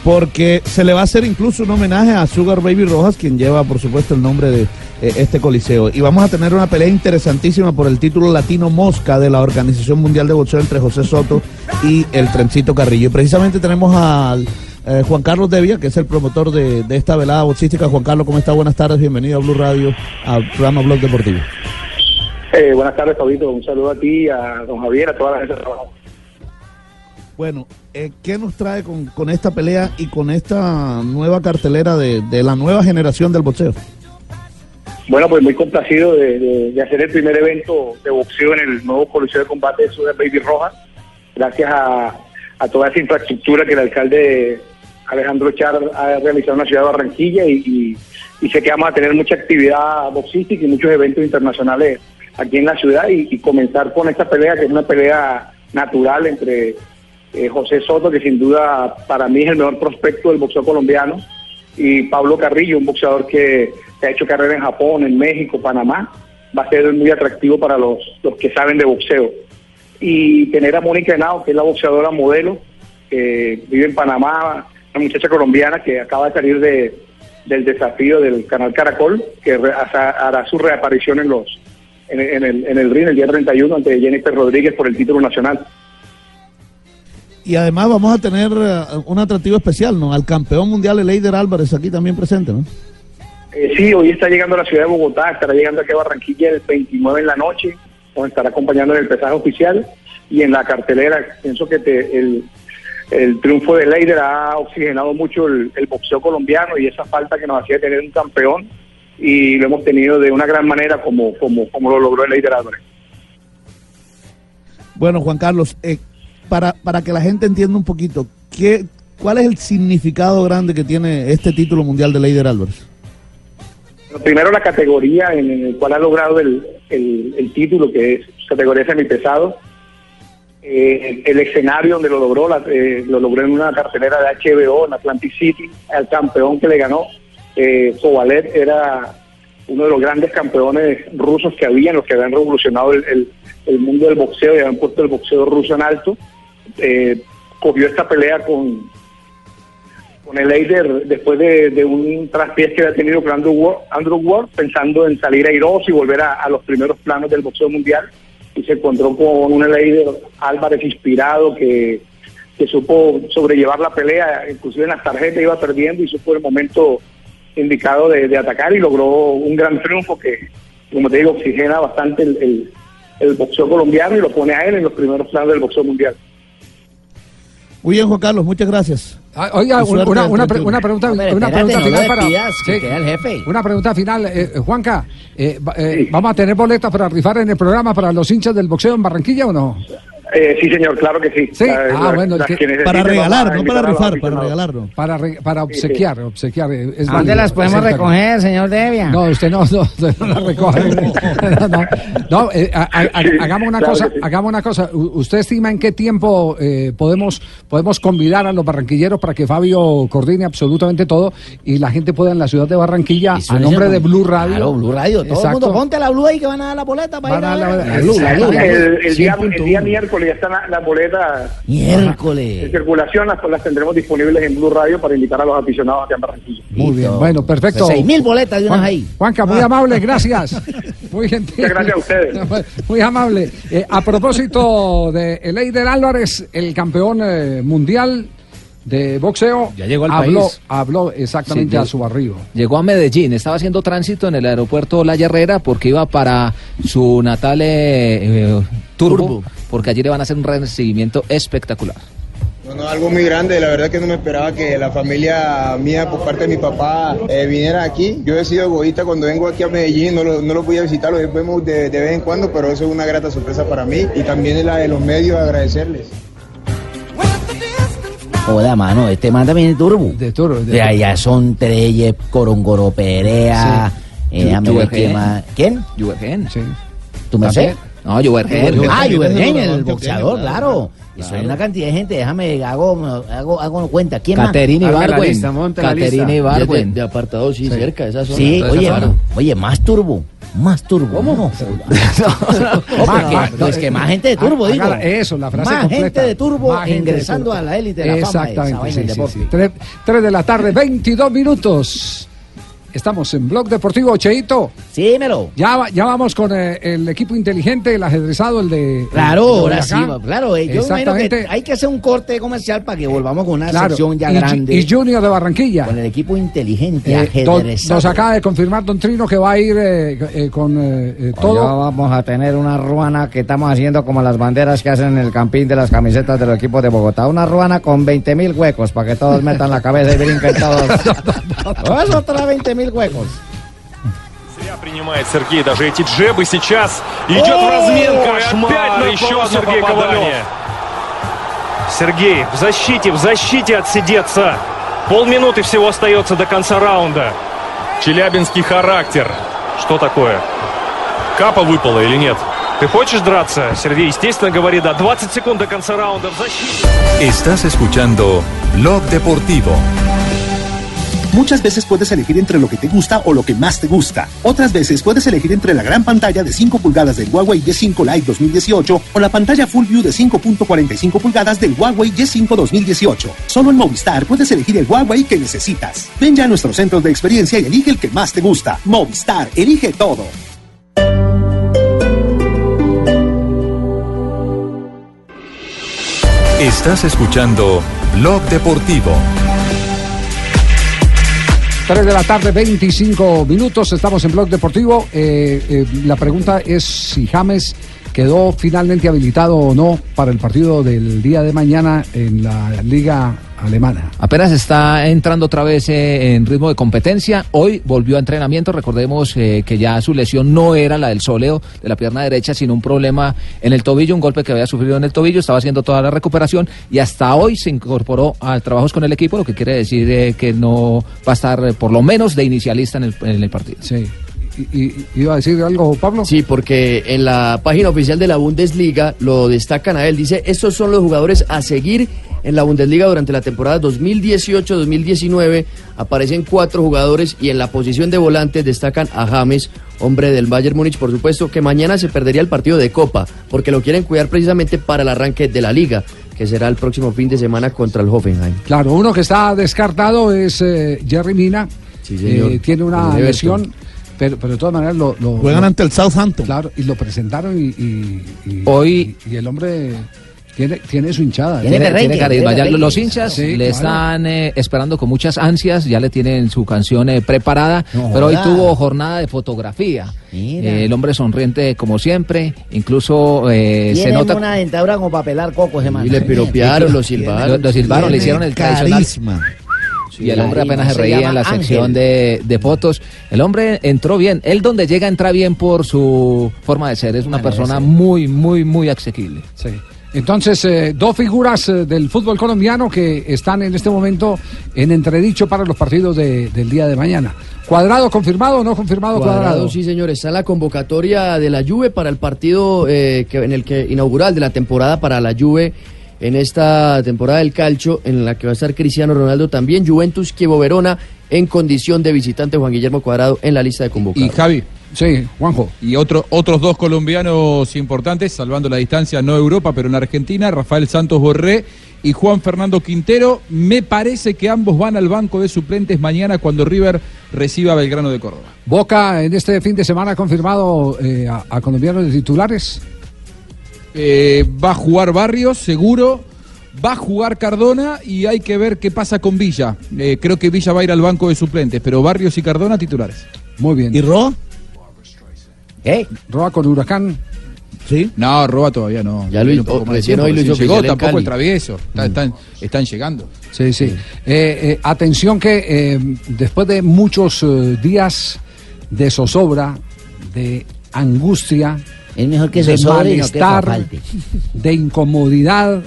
Porque se le va a hacer incluso un homenaje a Sugar Baby Rojas, quien lleva, por supuesto, el nombre de eh, este coliseo. Y vamos a tener una pelea interesantísima por el título latino Mosca de la Organización Mundial de Boxeo entre José Soto y el Trencito Carrillo. Y precisamente tenemos al eh, Juan Carlos Devia, que es el promotor de, de esta velada boxística. Juan Carlos, ¿cómo está? Buenas tardes, bienvenido a Blue Radio, al programa Blog Deportivo. Eh, buenas tardes, Fabito. Un saludo a ti, a don Javier, a toda la gente que trabaja. Bueno, eh, ¿qué nos trae con, con esta pelea y con esta nueva cartelera de, de la nueva generación del boxeo? Bueno, pues muy complacido de, de- hacer el primer evento de boxeo en el nuevo Coliseo de Combate de Ciudad Baby Rojas, gracias a, toda esa infraestructura que el alcalde Alejandro Char ha realizado en la ciudad de Barranquilla y, y- y sé que vamos a tener mucha actividad boxística y muchos eventos internacionales aquí en la ciudad y comenzar con esta pelea que es una pelea natural entre eh, José Soto, que sin duda para mí es el mejor prospecto del boxeo colombiano, y Pablo Carrillo, un boxeador que, ha hecho carrera en Japón, en México, Panamá, va a ser muy atractivo para los, los que saben de boxeo. Y tener a Mónica Henao, que es la boxeadora modelo, que vive en Panamá, una muchacha colombiana que acaba de salir de, del desafío del canal Caracol, que hará su reaparición en los en, en el, en el ring el día 31 ante Jennifer Rodríguez por el título nacional. Y además vamos a tener eh, un atractivo especial, ¿no? Al campeón mundial, el Eider Álvarez, aquí también presente, ¿no? Eh, sí, hoy está llegando a la ciudad de Bogotá, estará llegando aquí a Barranquilla el 29 en la noche, nos estará acompañando en el pesaje oficial y en la cartelera. Pienso que te- el, el triunfo de Leider ha oxigenado mucho el, el boxeo colombiano y esa falta que nos hacía tener un campeón y lo hemos tenido de una gran manera como, como, como lo logró el Leider Álvarez. Bueno, Juan Carlos, eh, para, para que la gente entienda un poquito, ¿qué, ¿cuál es el significado grande que tiene este título mundial de Eider Álvarez? Primero la categoría en el cual ha logrado el, el- el título, que es categoría semipesado. Eh, el escenario donde lo logró, la- eh, lo logró en una cartelera de HBO en Atlantic City, al campeón que le ganó. Eh, Kovalev era uno de los grandes campeones rusos que habían, los que habían revolucionado el, el- el mundo del boxeo y habían puesto el boxeo ruso en alto. Eh, cogió esta pelea con, con el Eider después de, un traspiés que había tenido con Andrew Ward, pensando en salir airoso y volver a, los primeros planos del boxeo mundial. Y se encontró con un Eider Álvarez inspirado que, que supo sobrellevar la pelea, inclusive en las tarjetas iba perdiendo y supo el momento indicado de, atacar y logró un gran triunfo que, como te digo, oxigena bastante el- el boxeo colombiano y lo pone a él en los primeros planos del boxeo mundial. Muy bien, Juan Carlos, muchas gracias. Ah, Oiga, una, una, pre- 31. una pregunta, Hombre, una espérate, pregunta no final para. despidas, que queda el jefe. Una pregunta final, eh, Juanca. eh, eh, ¿Vamos a tener boletas para rifar en el programa para los hinchas del boxeo en Barranquilla o no? Eh, sí, señor, claro que sí. Sí, La- ah, la- bueno, las que- Para regalar, no para rifar, para regalarlo. Para, re- para obsequiar, obsequiar. eh, Es ¿Dónde válido, las podemos el recoger, señor Devia? No, usted no, no, usted no la recoge. No, no, no, eh, a- a- a- Sí, hagamos una claro cosa, sí. hagamos una cosa. ¿Usted estima en qué tiempo eh, podemos podemos convidar a los barranquilleros para que Fabio coordine absolutamente todo y la gente pueda en la ciudad de Barranquilla a nombre de Blue Radio? Claro, Blue Radio. Todo el Exacto. mundo, ponte la Blue ahí que van a dar la boleta para Van ir a a ver. la- La Blue, la Blue, la Blue. El, el día, el 100.1. día miércoles ya están las la boletas Miércoles. en circulación, las, las tendremos disponibles en Blue Radio para invitar a los aficionados aquí en Barranquilla. Muy bien, bueno, perfecto. Seis mil boletas de unas Juan- ahí. Juanca, muy amable, gracias. Muy gentil. Muchas gracias a ustedes. Muy amable. Eh, a propósito de Eider Álvarez, el campeón eh, mundial de boxeo, Ya llegó al habló, país. habló exactamente Sí, a su arribo. Llegó a Medellín, estaba haciendo tránsito en el aeropuerto La Herrera porque iba para su natal eh, eh, Turbo, porque allí le van a hacer un recibimiento espectacular. Bueno, algo muy grande, la verdad que no me esperaba que la familia mía por parte de mi papá eh, viniera aquí. Yo he sido egoísta cuando vengo aquí a Medellín, no lo, no lo voy a visitar, lo vemos de, de vez en cuando, pero eso es una grata sorpresa para mí y también es la de los medios agradecerles. Joda, mano, este man también es turbo. De turbo. De allá son Treyes, Corongoro Perea, Sí. eh, Juvergen. quién. Juvergen. Sí. ¿Tú me sé? No, Juvergen. Ah, Juvergen, el Juvergen, boxeador, claro. Eso es una cantidad de gente, déjame, hago, hago, hago cuenta. ¿Quién Caterina más? Ibargüen. Caterina Ibargüen. De, de apartado, sí, cerca de esa zona. Sí, oye, claro. oye, más turbo. Más turbo. ¿Cómo? Más- pues que más gente de turbo, digo. Haga Eso, la frase Más completa. gente de turbo de ingresando turbo. a la élite de la fama. Exactamente, vaina sí, sí, sí. De la tarde, 22 minutos. Estamos en Blog Deportivo, Cheito. Sí, melo. Ya, va- ya vamos con eh, el equipo inteligente, el ajedrezado, el de. Claro, el de ahora sí, claro. eh, Yo imagino que Exactamente. hay que hacer un corte comercial para que volvamos con una Claro, sección ya y, grande. y Junior de Barranquilla. Con el equipo inteligente, Eh, don- ajedrezado. nos acaba de confirmar Don Trino que va a ir eh, eh, con eh, eh, todo. Allá vamos a tener una ruana que estamos haciendo como las banderas que hacen en el campín de las camisetas del equipo de Bogotá. Una ruana con 20 mil huecos para que todos metan la cabeza y brinquen todos. Eso trae 20 mil huecos. Зря принимает Сергей даже эти джебы сейчас. Идет в размен. Кошмар. Еще Сергей Ковалев. Сергей в защите, в защите отсидеться. Полминуты всего остается до конца раунда. Челябинский характер. Что такое? Капа выпала или нет? Ты хочешь драться? Сергей, естественно, говорит, да. 20 секунд до конца раунда в защите. Estás escuchando Blog Deportivo. Muchas veces puedes elegir entre lo que te gusta o lo que más te gusta. Otras veces puedes elegir entre la gran pantalla de 5 pulgadas del Huawei Y5 Lite 2018 o la pantalla Full View de 5.45 pulgadas del Huawei Y5 2018. Solo en Movistar puedes elegir el Huawei que necesitas. Ven ya a nuestros centros de experiencia y elige el que más te gusta. Movistar, elige todo. Estás escuchando Blog Deportivo. 3 de la tarde, 25 minutos. Estamos en Blog Deportivo. Eh, eh, la pregunta es si James quedó finalmente habilitado o no para el partido del día de mañana en la Liga Alemana. Apenas está entrando otra vez eh, en ritmo de competencia. Hoy volvió a entrenamiento. Recordemos eh, que ya su lesión no era la del sóleo de la pierna derecha, sino un problema en el tobillo, un golpe que había sufrido en el tobillo. Estaba haciendo toda la recuperación y hasta hoy se incorporó a trabajos con el equipo, lo que quiere decir eh, que no va a estar eh, por lo menos de inicialista en el, en el partido. Sí. ¿Y, iba a decir algo, Pablo? Sí, porque en la página oficial de la Bundesliga lo destacan a él. Dice, estos son los jugadores a seguir en la Bundesliga durante la temporada 2018-2019. Aparecen cuatro jugadores y en la posición de volante destacan a James, hombre del Bayern Múnich, por supuesto, que mañana se perdería el partido de Copa, porque lo quieren cuidar precisamente para el arranque de la liga que será el próximo fin de semana contra el Hoffenheim. Claro, uno que está descartado es eh, Jerry Mina. señor. Eh, tiene una lesión, pero, pero de todas maneras lo, lo- Juegan lo- ante el Southampton. Claro, y lo presentaron y, y- y- Hoy- y, y el hombre tiene, tiene su hinchada. Tiene, tiene carisma. Ya los hinchas Sí, le claro. están eh, esperando con muchas ansias, ya le tienen su canción eh, preparada, No pero hoy tuvo jornada de fotografía. Eh, el hombre sonriente como siempre, incluso eh, se Tiene nota... una dentadura como para pelar cocos, hermano. Y le piropearon, lo silbaron. Lo, lo silbaron, le hicieron el tradicional. Y el hombre apenas se reía en la Ángel. sección de, de fotos. El hombre entró bien. Él donde llega entra bien por su forma de ser. Es una persona muy, muy, muy asequible. Sí. Entonces, eh, dos figuras eh, del fútbol colombiano que están en este momento en entredicho para los partidos de- del día de mañana. ¿Cuadrado confirmado o no confirmado cuadrado? Cuadrado, sí, señores. Está la convocatoria de la Juve para el partido eh, que, en el que inaugural de la temporada para la Juve en esta temporada del calcio, en la que va a estar Cristiano Ronaldo también. Juventus Chievo Verona en condición de visitante Juan Guillermo Cuadrado en la lista de Y convocados. Javi. Sí, Juanjo. Y otro, otros dos colombianos importantes, salvando la distancia, no Europa, pero en Argentina, Rafael Santos Borré y Juan Fernando Quintero. Me parece que ambos van al banco de suplentes mañana cuando River reciba a Belgrano de Córdoba. Boca en este fin de semana ha confirmado eh, a, a colombianos de titulares. Eh, va a jugar Barrios, seguro. Va a jugar Cardona y hay que ver qué pasa con Villa. Eh, creo que Villa va a ir al banco de suplentes, pero Barrios y Cardona titulares. Muy bien. ¿Y Roa? ¿Eh? Roa con Huracán. Sí. No, Roba todavía no. Ya lo hizo- un poco más de recién tiempo, hoy lo recién hizo llegó, tampoco Cali. el travieso. Está- están, están llegando. Sí, sí. Eh, eh, atención que eh, después de muchos eh, días de zozobra, de angustia, Es mejor que de se no que malestar, falte. de incomodidad,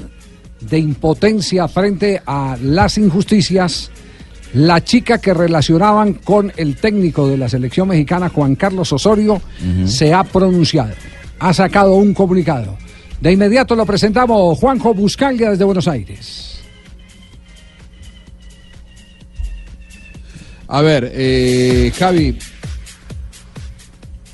de impotencia frente a las injusticias, la chica que relacionaban con el técnico de la selección mexicana, Juan Carlos Osorio, se ha pronunciado, ha sacado un comunicado. De inmediato lo presentamos Juanjo Buscaglia desde Buenos Aires. A ver, eh, Javi.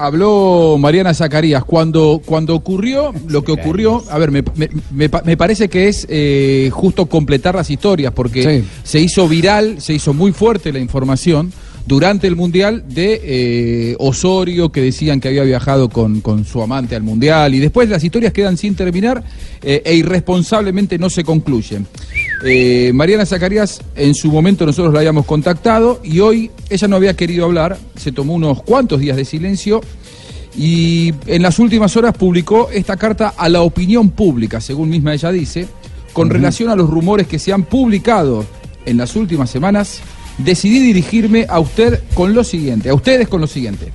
Habló Mariana Zacarías. Cuando, cuando ocurrió lo que ocurrió, a ver, me, me- me me parece que es eh, justo completar las historias, porque Sí. se hizo viral, se hizo muy fuerte la información durante el Mundial de eh, Osorio, que decían que había viajado con, con su amante al Mundial, y después las historias quedan sin terminar eh, e irresponsablemente no se concluyen. Eh, Mariana Zacarías, en su momento nosotros la habíamos contactado y hoy ella no había querido hablar, se tomó unos cuantos días de silencio y en las últimas horas publicó esta carta a la opinión pública, según misma ella dice, con relación a los rumores que se han publicado en las últimas semanas, decidí dirigirme a usted con lo siguiente, a ustedes con lo siguiente.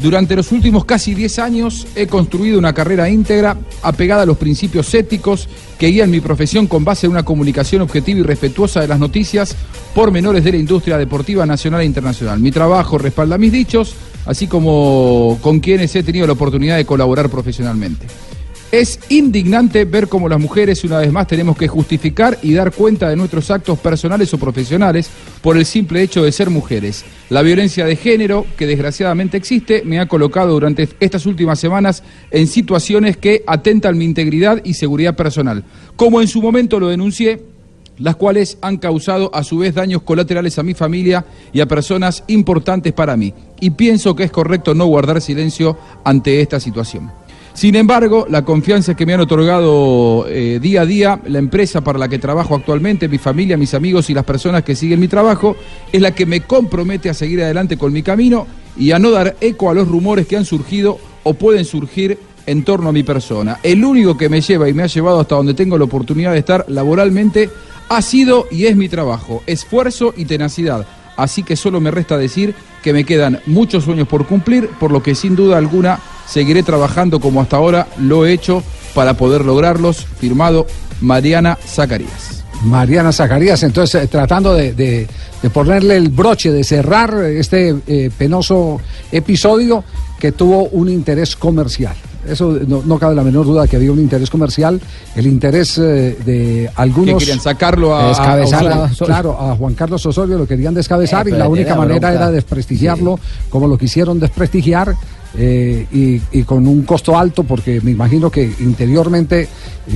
Durante los últimos casi 10 años he construido una carrera íntegra apegada a los principios éticos que guían mi profesión con base en una comunicación objetiva y respetuosa de las noticias por menores de la industria deportiva nacional e internacional. Mi trabajo respalda mis dichos, así como con quienes he tenido la oportunidad de colaborar profesionalmente. Es indignante ver cómo las mujeres una vez más tenemos que justificar y dar cuenta de nuestros actos personales o profesionales por el simple hecho de ser mujeres. La violencia de género, que desgraciadamente existe, me ha colocado durante estas últimas semanas en situaciones que atentan mi integridad y seguridad personal. Como en su momento lo denuncié, las cuales han causado a su vez daños colaterales a mi familia y a personas importantes para mí. Y pienso que es correcto no guardar silencio ante esta situación. Sin embargo, la confianza que me han otorgado eh, día a día la empresa para la que trabajo actualmente, mi familia, mis amigos y las personas que siguen mi trabajo, es la que me compromete a seguir adelante con mi camino y a no dar eco a los rumores que han surgido o pueden surgir en torno a mi persona. El único que me lleva y me ha llevado hasta donde tengo la oportunidad de estar laboralmente ha sido y es mi trabajo, esfuerzo y tenacidad. Así que solo me resta decir que me quedan muchos sueños por cumplir, por lo que sin duda alguna seguiré trabajando como hasta ahora lo he hecho para poder lograrlos. Firmado Mariana Zacarías. Mariana Zacarías, entonces eh, tratando de, ponerle el broche, de cerrar este eh, penoso episodio que tuvo un interés comercial. Eso no, no cabe la menor duda que había un interés comercial, el interés eh, de algunos... Que querían sacarlo a- Descabezar a- a- a- claro, a Juan Carlos Osorio lo querían descabezar Eh, y la única manera bronca. era desprestigiarlo, como lo quisieron desprestigiar. eh, y, y con un costo alto, porque me imagino que interiormente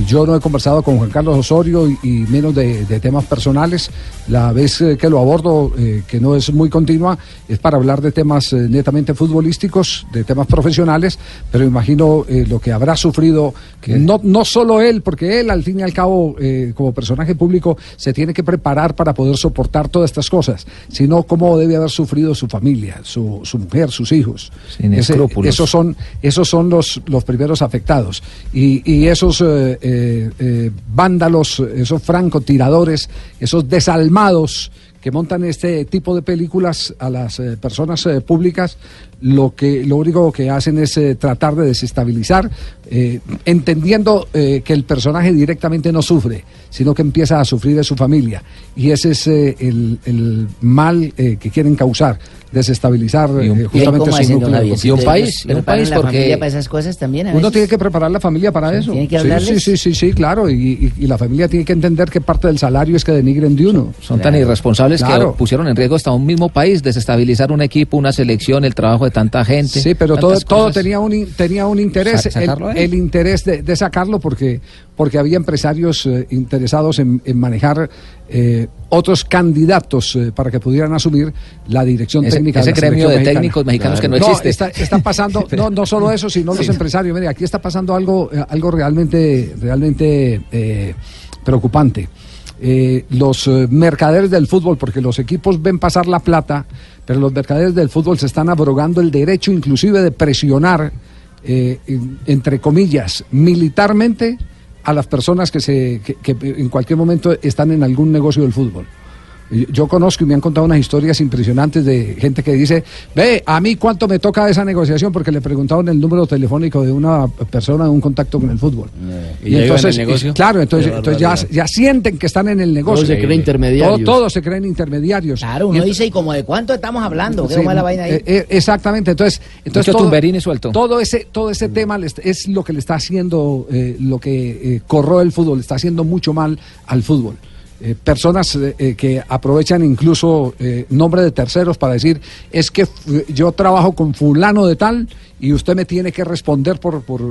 yo no he conversado con Juan Carlos Osorio y, y menos de, de temas personales. La vez eh, que lo abordo, eh, que no es muy continua, es para hablar de temas eh, netamente futbolísticos, de temas profesionales, pero imagino eh, lo que habrá sufrido, no, no solo él, porque él al fin y al cabo, como personaje público, se tiene que preparar para poder soportar todas estas cosas, sino cómo debe haber sufrido su familia, su, su mujer, sus hijos. Sin Ese- escrúpulos. esos son, esos son los, los primeros afectados. Y, y esos eh, eh, vándalos, esos francotiradores, esos desalmados que montan este tipo de películas a las eh, personas eh, públicas, lo que lo único que hacen es eh, tratar de desestabilizar, eh, entendiendo eh, que el personaje directamente no sufre, sino que empieza a sufrir de su familia. Y ese es eh, el, el mal eh, que quieren causar, desestabilizar eh, justamente su núcleo de confianza. la familia para esas cosas también. a Uno veces? tiene que preparar la familia para eso. tiene que Sí. Sí, sí, sí, claro. Y, y- y la familia tiene que entender que parte del salario es que denigren de uno. Son tan irresponsables Claro. que pusieron en riesgo hasta un mismo país, desestabilizar un equipo, una selección, el trabajo de tanta gente. Sí, pero todo, todo tenía un tenía un interés, Sa- sacarlo el, interés de, de sacarlo porque porque había empresarios eh, interesados en, en manejar eh, otros candidatos eh, para que pudieran asumir la dirección Ese- técnica ese de la gremio de mexicana. técnicos mexicanos que no existe. Está, está pasando, no, no solo eso, sino los empresarios. Mire, aquí está pasando algo, algo realmente, realmente preocupante. Los mercaderes del fútbol, porque los equipos ven pasar la plata, pero los mercaderes del fútbol se están abrogando el derecho inclusive de presionar, eh, en- entre comillas, militarmente a las personas que, se, que en cualquier momento están en algún negocio del fútbol. Yo conozco y me han contado unas historias impresionantes de gente que dice, ve, a mí cuánto me toca esa negociación porque le preguntaron el número telefónico de una persona de un contacto con el fútbol. ¿Y ya iba en el negocio? y claro, entonces, entonces ya, ya sienten que están en el negocio. Todos se creen intermediarios. Todo- Todos se creen intermediarios. Claro, uno dice, ¿y como de cuánto estamos hablando? ¿Qué Sí, mala vaina ahí? eh, eh, exactamente, entonces, entonces Mucho tumberini suelto. todo ese, todo ese tema le est- es lo que le está haciendo, eh, lo que eh, corroe el fútbol, le está haciendo mucho mal al fútbol. Eh, personas eh, eh, que aprovechan incluso eh, nombre de terceros para decir, es que yo trabajo con fulano de tal y usted me tiene que responder por... por...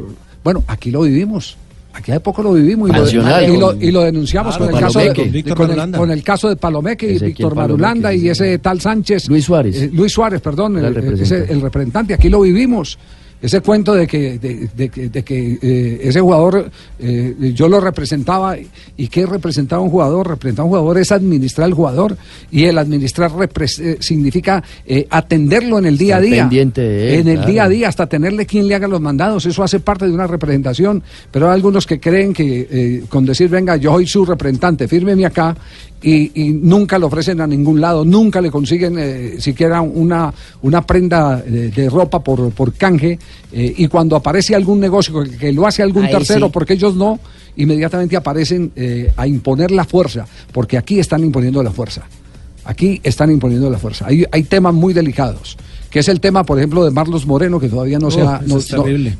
Bueno, aquí lo vivimos. Aquí hace poco lo vivimos y, lo, y lo- y lo denunciamos Claro, con, el caso de, Palomeque. de- Víctor con, el, con el caso de Palomeque y Víctor Marulanda y ese tal Sánchez. Luis Suárez. Eh, Luis Suárez, perdón, el el, ese- representante. el representante. Aquí lo vivimos. Ese cuento de que, de, de que, de que, eh, ese jugador, eh, yo lo representaba. ¿Y qué representaba un jugador? Representar un jugador es administrar al jugador. Y el administrar eh, significa eh, atenderlo en el día a día. pendiente él, en el claro. día a día, hasta tenerle quien le haga los mandados. Eso hace parte de una representación. Pero hay algunos que creen que con decir, venga, yo soy su representante, fírmeme acá. Y, y nunca le ofrecen a ningún lado, nunca le consiguen eh, siquiera una, una prenda de, de ropa por, por canje. Eh, y cuando aparece algún negocio que, que lo hace algún Ahí tercero, sí. porque ellos no, inmediatamente aparecen eh, a imponer la fuerza, porque aquí están imponiendo la fuerza. Aquí están imponiendo la fuerza. Hay, hay temas muy delicados, que es el tema, por ejemplo, de Marlos Moreno, que todavía no, se, ha,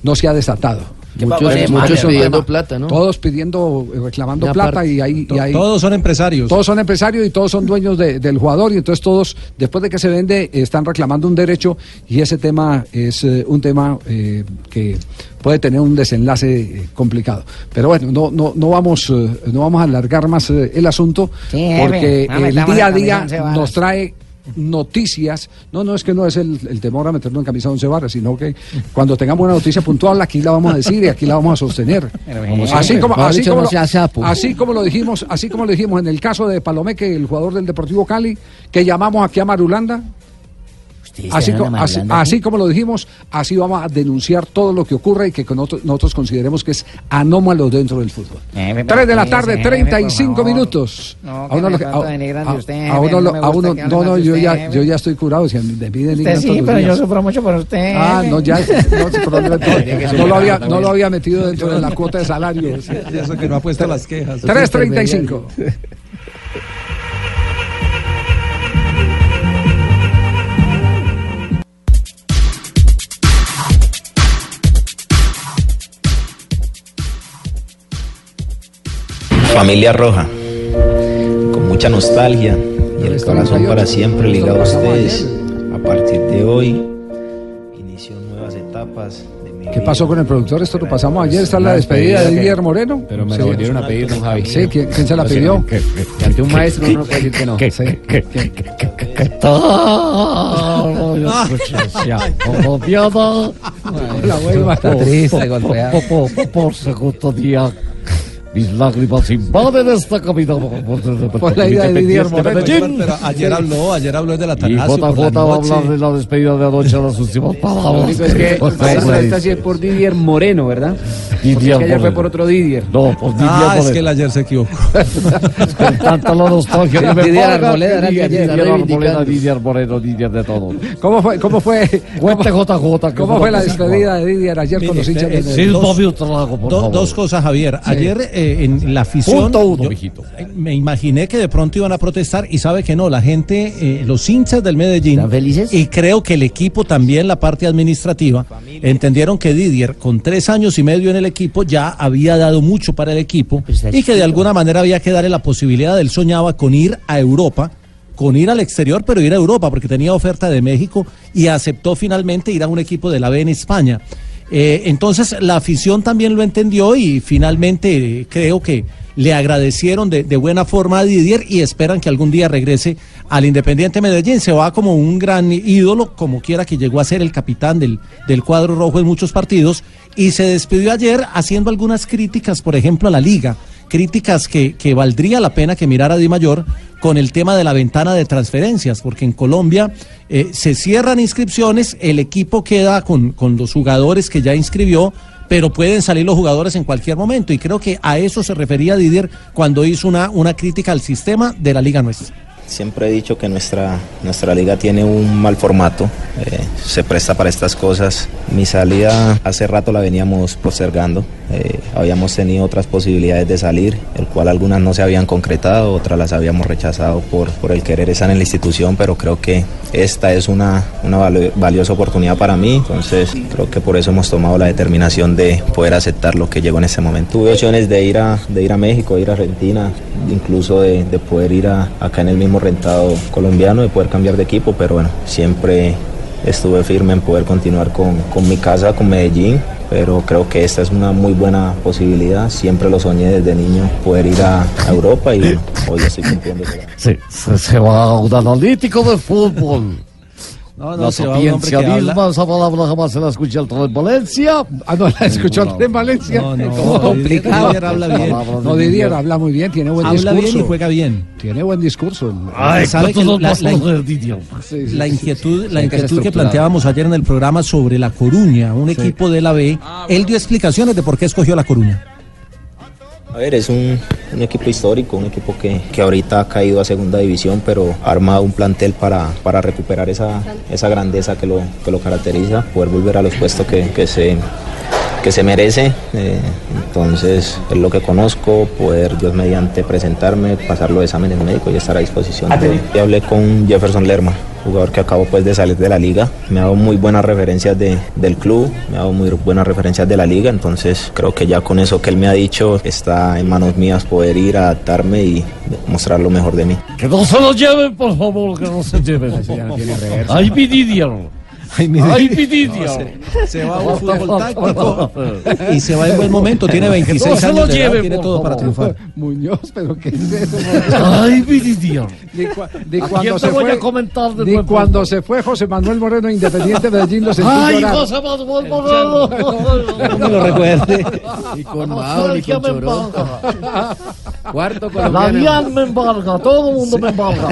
no se ha desatado. ¿Qué Muchos- muchos pidiendo plata, ¿no? Todos pidiendo, eh, reclamando plata y ahí, y to- ahí- todos son empresarios. Todos son empresarios y todos son dueños de- del jugador y entonces todos, después de que se vende, están reclamando un derecho y ese tema es eh, un tema eh, que puede tener un desenlace complicado. Pero bueno, no, no, no vamos, eh, no vamos a alargar más eh, el asunto Sí, porque el día a día nos trae noticias, no, no es que no es el, el temor a meterlo en camisa once varas, sino que cuando tengamos una noticia puntual aquí la vamos a decir y aquí la vamos a sostener. Así como, lo- así como lo dijimos, así como lo dijimos en el caso de Palomeque, el jugador del Deportivo Cali, que llamamos aquí a Marulanda. Así, llamaron co- así, así ¿sí? como lo dijimos, así vamos a denunciar todo lo que ocurre y que con nosotros, nosotros consideremos que es anómalo dentro del fútbol. Jefe, 3 de la tarde, por 35 favor. minutos. No, A uno lo a- de uno no no, de yo ya, yo ya estoy curado. Si a mí me piden Usted sí, pero yo sufro mucho por usted. Ah, jefe. no, ya, no, pero no, no, no lo había, no lo había metido dentro de la cuota de salario. Eso que no ha puesto las quejas. 3.35. Familia Roja, con mucha nostalgia y el corazón para siempre ligado a ustedes. A partir de hoy, inicio nuevas etapas de mi ¿Qué pasó con el productor? Esto lo pasamos ayer. Está la despedida de Didier Moreno. Pero me Sí. lo volvieron a pedir, don Javi. Sí, ¿quién, quién se la pidió? que- que ante un maestro uno no puede decir que no. Todo ya, colombiano. La está triste, golpeada. Por segundo día, mis lágrimas invaden esta cabina. Por la ida de Didier Moreno. Pero ayer habló, ayer habló de la Y Atanasio JJ por la va a hablar de la despedida de anoche, las últimas Lo palabras. único es que esta sí es por Didier Moreno, ¿verdad? Porque Didier es que ayer fue por otro Didier. No, por Didier Ah, es que él ayer se equivocó. Con tanta la nostalgia que me Didier Arboleda era el de Didier, ayer. Didier Arboleda. Didier Moreno, Didier de todo. ¿Cómo fue, cómo fue, Cuente JJ. cómo fue la despedida de Didier ayer con los hinchas eh, de sí, Silva dos- mi trago, por Do- favor. dos cosas, Javier. Ayer eh, en la afición. Punto uno, yo- mijito. eh, Me imaginé que de pronto iban a protestar y sabe que no, la gente, eh, los hinchas del Medellín. ¿Están felices? Y creo que el equipo también, la parte administrativa, entendieron que Didier, con tres años y medio en el equipo, ya había dado mucho para el equipo Pues y que de alguna manera había que darle la posibilidad, él soñaba con ir a Europa con ir al exterior, pero ir a Europa, porque tenía oferta de México y aceptó finalmente ir a un equipo de la B en España. Eh, entonces la afición también lo entendió y finalmente eh, creo que le agradecieron de, de buena forma a Didier y esperan que algún día regrese al Independiente Medellín. Se va como un gran ídolo, como quiera que llegó a ser el capitán del, del cuadro rojo en muchos partidos y se despidió ayer haciendo algunas críticas, por ejemplo, a la liga críticas que, que valdría la pena que mirara Di Mayor con el tema de la ventana de transferencias, porque en Colombia eh, se cierran inscripciones, el equipo queda con, con los jugadores que ya inscribió, pero pueden salir los jugadores en cualquier momento. Y creo que a eso se refería Didier cuando hizo una, una crítica al sistema de la liga nuestra. Siempre he dicho que nuestra, nuestra liga tiene un mal formato, eh, se presta para estas cosas. Mi salida hace rato la veníamos postergando, eh, habíamos tenido otras posibilidades de salir, el cual algunas no se habían concretado, otras las habíamos rechazado por, por el querer estar en la institución, pero creo que esta es una, una valiosa oportunidad para mí, entonces creo que por eso hemos tomado la determinación de poder aceptar lo que llegó en este momento. Tuve opciones de ir a, de ir a México, de ir a Argentina, incluso de, de poder ir a, acá en el mismo rentado colombiano, de poder cambiar de equipo, pero bueno, siempre estuve firme en poder continuar con, con mi casa, con Medellín, pero creo que esta es una muy buena posibilidad. Siempre lo soñé desde niño, poder ir a, a Europa y bueno, hoy estoy cumpliendo. Sí, se, se va a un analítico de fútbol. No, la se va un hombre sapiencia que habla- misma, esa palabra jamás se la escuché al en Valencia. Ah, no, la escuchó en Valencia. No, no, ¿Cómo Didier- complicado? Didier habla bien. No, Didier habla muy bien, tiene buen Habla discurso. bien y juega bien. Tiene buen discurso. Ay, ¿sabe que ¿cuántos la- la-? Sí, sí, La inquietud, sí, la inquietud que planteábamos ayer en el programa sobre La Coruña, un Sí. equipo de la B, él dio explicaciones de por qué escogió La Coruña. A ver, es un, equipo histórico, un equipo que, que ahorita ha caído a segunda división, pero ha armado un plantel para, para recuperar esa, esa grandeza que lo, que lo caracteriza, poder volver a los puestos que, que se, que se merece. eh, entonces, es lo que conozco, poder Dios mediante presentarme, pasar los exámenes médicos y estar a disposición. de- y hablé con Jefferson Lerma, jugador que acabo pues de salir de la liga. Me ha dado muy buenas referencias de- del club, me ha dado muy buenas referencias de la liga, entonces creo que ya con eso que él me ha dicho está en manos mías poder ir, adaptarme y mostrar lo mejor de mí. Que no se lo lleven, por favor, que no se lleven. Ay, mi Didier. Ay, mi Ay. No, se- se va a un fútbol táctico y se va en buen momento. Tiene Que 26 no se años de tiene todo para triunfar. Muñoz, pero ¿qué es eso? Ay, cua- ni ¿A cuando quién se te voy fue, a comentar de ni buen cuando se fue José Manuel Moreno Independiente de Medellín lo sentí Ay, llorar. José Manuel Moreno. No me lo recuerde. Y con Mao, ni con Chorón. Cuarto La colombiano. DIAN me embarga, todo el mundo me embarga.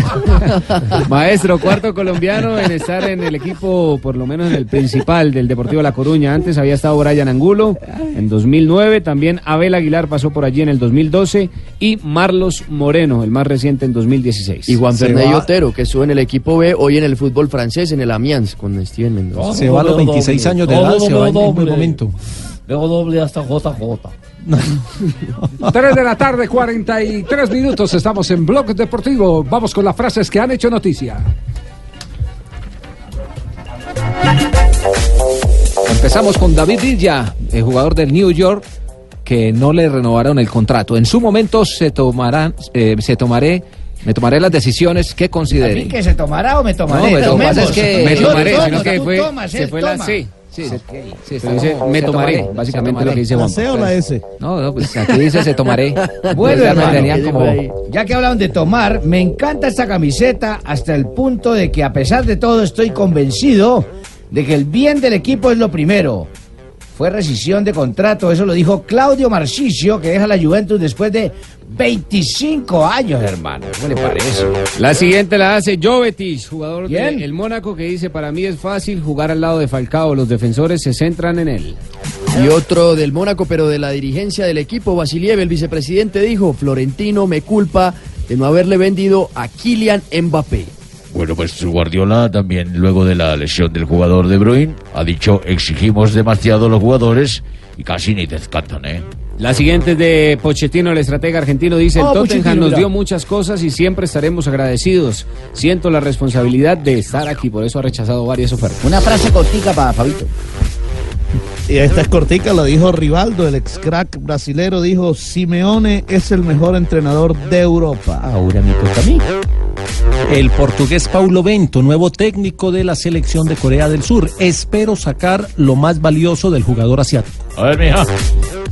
Maestro, cuarto colombiano en estar en el equipo, por lo menos en el principal del Deportivo La Coruña. Antes había estado Brian Angulo en 2009, también Abel Aguilar pasó por allí en el 2012 y Marlos Moreno, el más reciente en 2016. Y Juan Fernández Otero, que estuvo en el equipo B, hoy en el fútbol francés, en el Amiens, con Steven Mendoza. Se va a los 26 años de edad, se va en buen momento. Luego doble hasta JJ. 3 de la tarde, 43 minutos. Estamos en Blog Deportivo. Vamos con las frases que han hecho noticia. Empezamos con David Villa, el jugador del New York, que no le renovaron el contrato. En su momento se tomarán, eh, se tomaré, me tomaré las decisiones que ¿A mí considere. que se tomará o me tomaré? No, pero lo que pasa Tomemos. es que- Me tomaré, tomo, sino que fue- tomas, se fue la. Sí, sí, sí, Pero dice, me tomaré, básicamente lo que dice ¿La Juan. C o la S? No, no, pues aquí dice se tomaré. Bueno, Ya me hermano, tenían como... ya que hablan de tomar, me encanta esta camiseta hasta el punto de que a pesar de todo estoy convencido de que el bien del equipo es lo primero. Fue rescisión de contrato, eso lo dijo Claudio Marchicio, que deja la Juventus después de 25 años, hermano. ¿Cómo le parece? La siguiente la hace Jovetic, jugador del Mónaco, que dice, para mí es fácil jugar al lado de Falcao, los defensores se centran en él. Y otro del Mónaco, pero de la dirigencia del equipo, Vasiliev, el vicepresidente, dijo, Florentino me culpa de no haberle vendido a Kylian Mbappé. Bueno, pues Guardiola también, luego de la lesión del jugador de Bruyne, ha dicho exigimos demasiado a los jugadores y casi ni descantan, ¿eh? La siguiente es de Pochettino, el estratega argentino, dice, el Ah, Tottenham nos dio muchas cosas y siempre estaremos agradecidos. Siento la responsabilidad de estar aquí, por eso ha rechazado varias ofertas. Una frase cortica para Fabito. Y esta es cortica, lo dijo Rivaldo, el ex crack brasilero, dijo, Simeone es el mejor entrenador de Europa. Ahora me toca a mí. El portugués Paulo Bento, nuevo técnico de la selección de Corea del Sur. Espero sacar lo más valioso del jugador asiático. A ver, mija.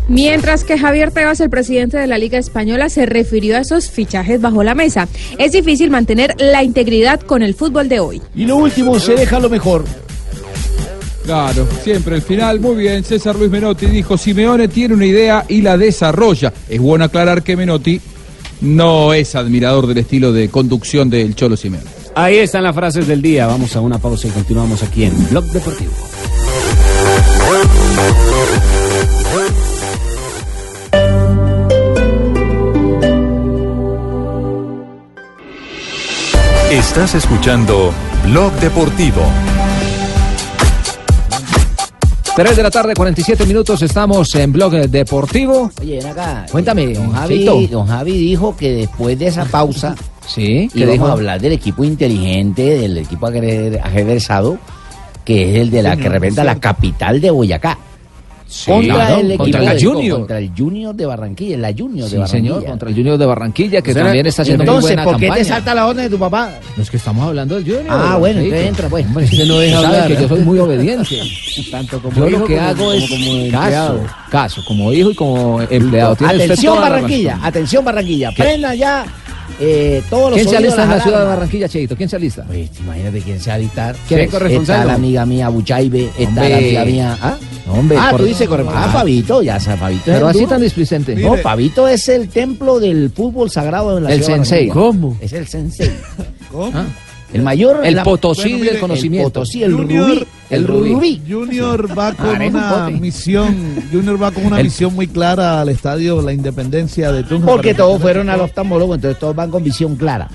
Mientras que Javier Tebas, el presidente de la Liga Española, se refirió a esos fichajes bajo la mesa. Es difícil mantener la integridad con el fútbol de hoy. Y lo último, se deja lo mejor. Claro, siempre el final. Muy bien, César Luis Menotti dijo, Simeone tiene una idea y la desarrolla. Es bueno aclarar que Menotti no es admirador del estilo de conducción del Cholo Simeone. Ahí están las frases del día. Vamos a una pausa y continuamos aquí en Blog Deportivo. Estás escuchando Blog Deportivo. 3 de la tarde, 47 minutos, estamos en Blog Deportivo. Oye, ven acá. Cuéntame, don Javi, don Javi dijo que después de esa pausa Sí, ¿qué íbamos dijo? a hablar del equipo inteligente, del equipo ajedrezado, que es el de la que representa la capital de Boyacá. Contra claro, el equipo contra de- Junior. contra el Junior de Barranquilla, la Junior de Sí, Barranquilla. señor, contra el Junior de Barranquilla, que Entonces, también está haciendo muy Entonces, buena ¿por qué campaña. te salta la orden de tu papá? No es que estamos hablando del Junior. Ah, bueno, entonces entra, pues. Hombre, Usted no deja hablar. que yo soy muy obediente. Tanto como yo hijo lo que como- hago como- es como caso, empleado. caso, como hijo y como empleado. Atención Barranquilla, atención Barranquilla. Prenda ya eh, todos los ¿Quién se alista en la ciudad de. Barranquilla, Cheito? ¿Quién se alista? Pues, imagínate quién se va a alistar. ¿Quién es? Está la amiga mía Buchaibe, está Hombre. la amiga mía. ¿Ah? Hombre, ah, por- tú dices corresponsal. Ah, Ah. Fabito, ya sabes, Fabito. Pero el así duro. tan displicente. No, Fabito es el templo del fútbol sagrado en la El ciudad de sensei. ¿Cómo? Es el sensei. ¿Cómo? Ah, El mayor. El la- Potosí bueno, del conocimiento. El Potosí, el Junior- rubí. El rubí. Junior va con Parejo una misión, Junior va con una El- misión muy clara al estadio La Independencia de Tunja. Porque todos fueron al oftalmólogo, entonces todos van con visión clara.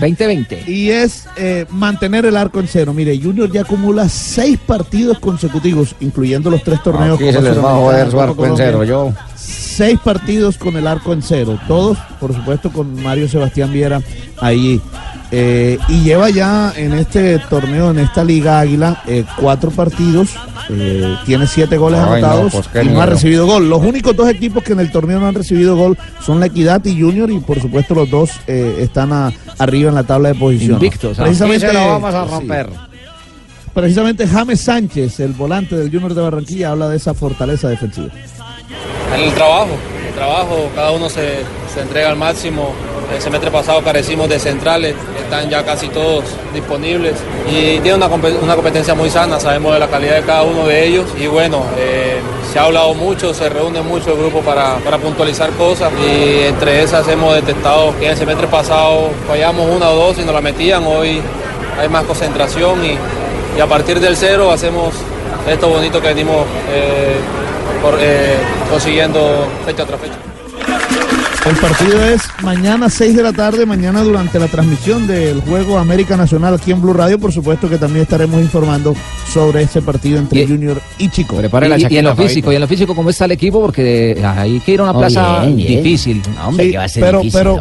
2020. Y es eh, mantener el arco en cero. Mire, Junior ya acumula seis partidos consecutivos, incluyendo los tres torneos. Aquí se Copa les va a joder su arco en cero, yo. Seis partidos con el arco en cero. Todos, por supuesto, con Mario Sebastián Viera ahí. Eh, y lleva ya en este torneo, en esta Liga Águila, eh, cuatro partidos. eh, tiene siete goles Ay, no, anotados pues, y no ha recibido gol. Los únicos dos equipos que en el torneo no han recibido gol son la Equidad y Junior y por supuesto los dos eh, están a- arriba en la tabla de posiciones. Invictos, ¿ah? Precisamente, lo vamos a sí. romper. Precisamente James Sánchez, el volante del Junior de Barranquilla, habla de esa fortaleza defensiva. El trabajo, el trabajo, cada uno se, se entrega al máximo. El semestre pasado carecimos de centrales, están ya casi todos disponibles. Y tiene una, una competencia muy sana, sabemos de la calidad de cada uno de ellos. Y bueno, eh, se ha hablado mucho, se reúne mucho el grupo para, para puntualizar cosas. Y entre esas hemos detectado que el semestre pasado fallamos una o dos y nos la metían, hoy hay más concentración y, y a partir del cero hacemos esto bonito que venimos eh, por- eh, consiguiendo fecha tras fecha. El partido es mañana 6 de la tarde, mañana durante la transmisión del juego América Nacional aquí en Blue Radio. Por supuesto que también estaremos informando sobre ese partido entre Junior y Chico. Y, y en lo físico, y en lo físico, ¿cómo está el equipo? Porque hay que ir a una Oh, plaza bien, bien. difícil. Sí, pero, pero,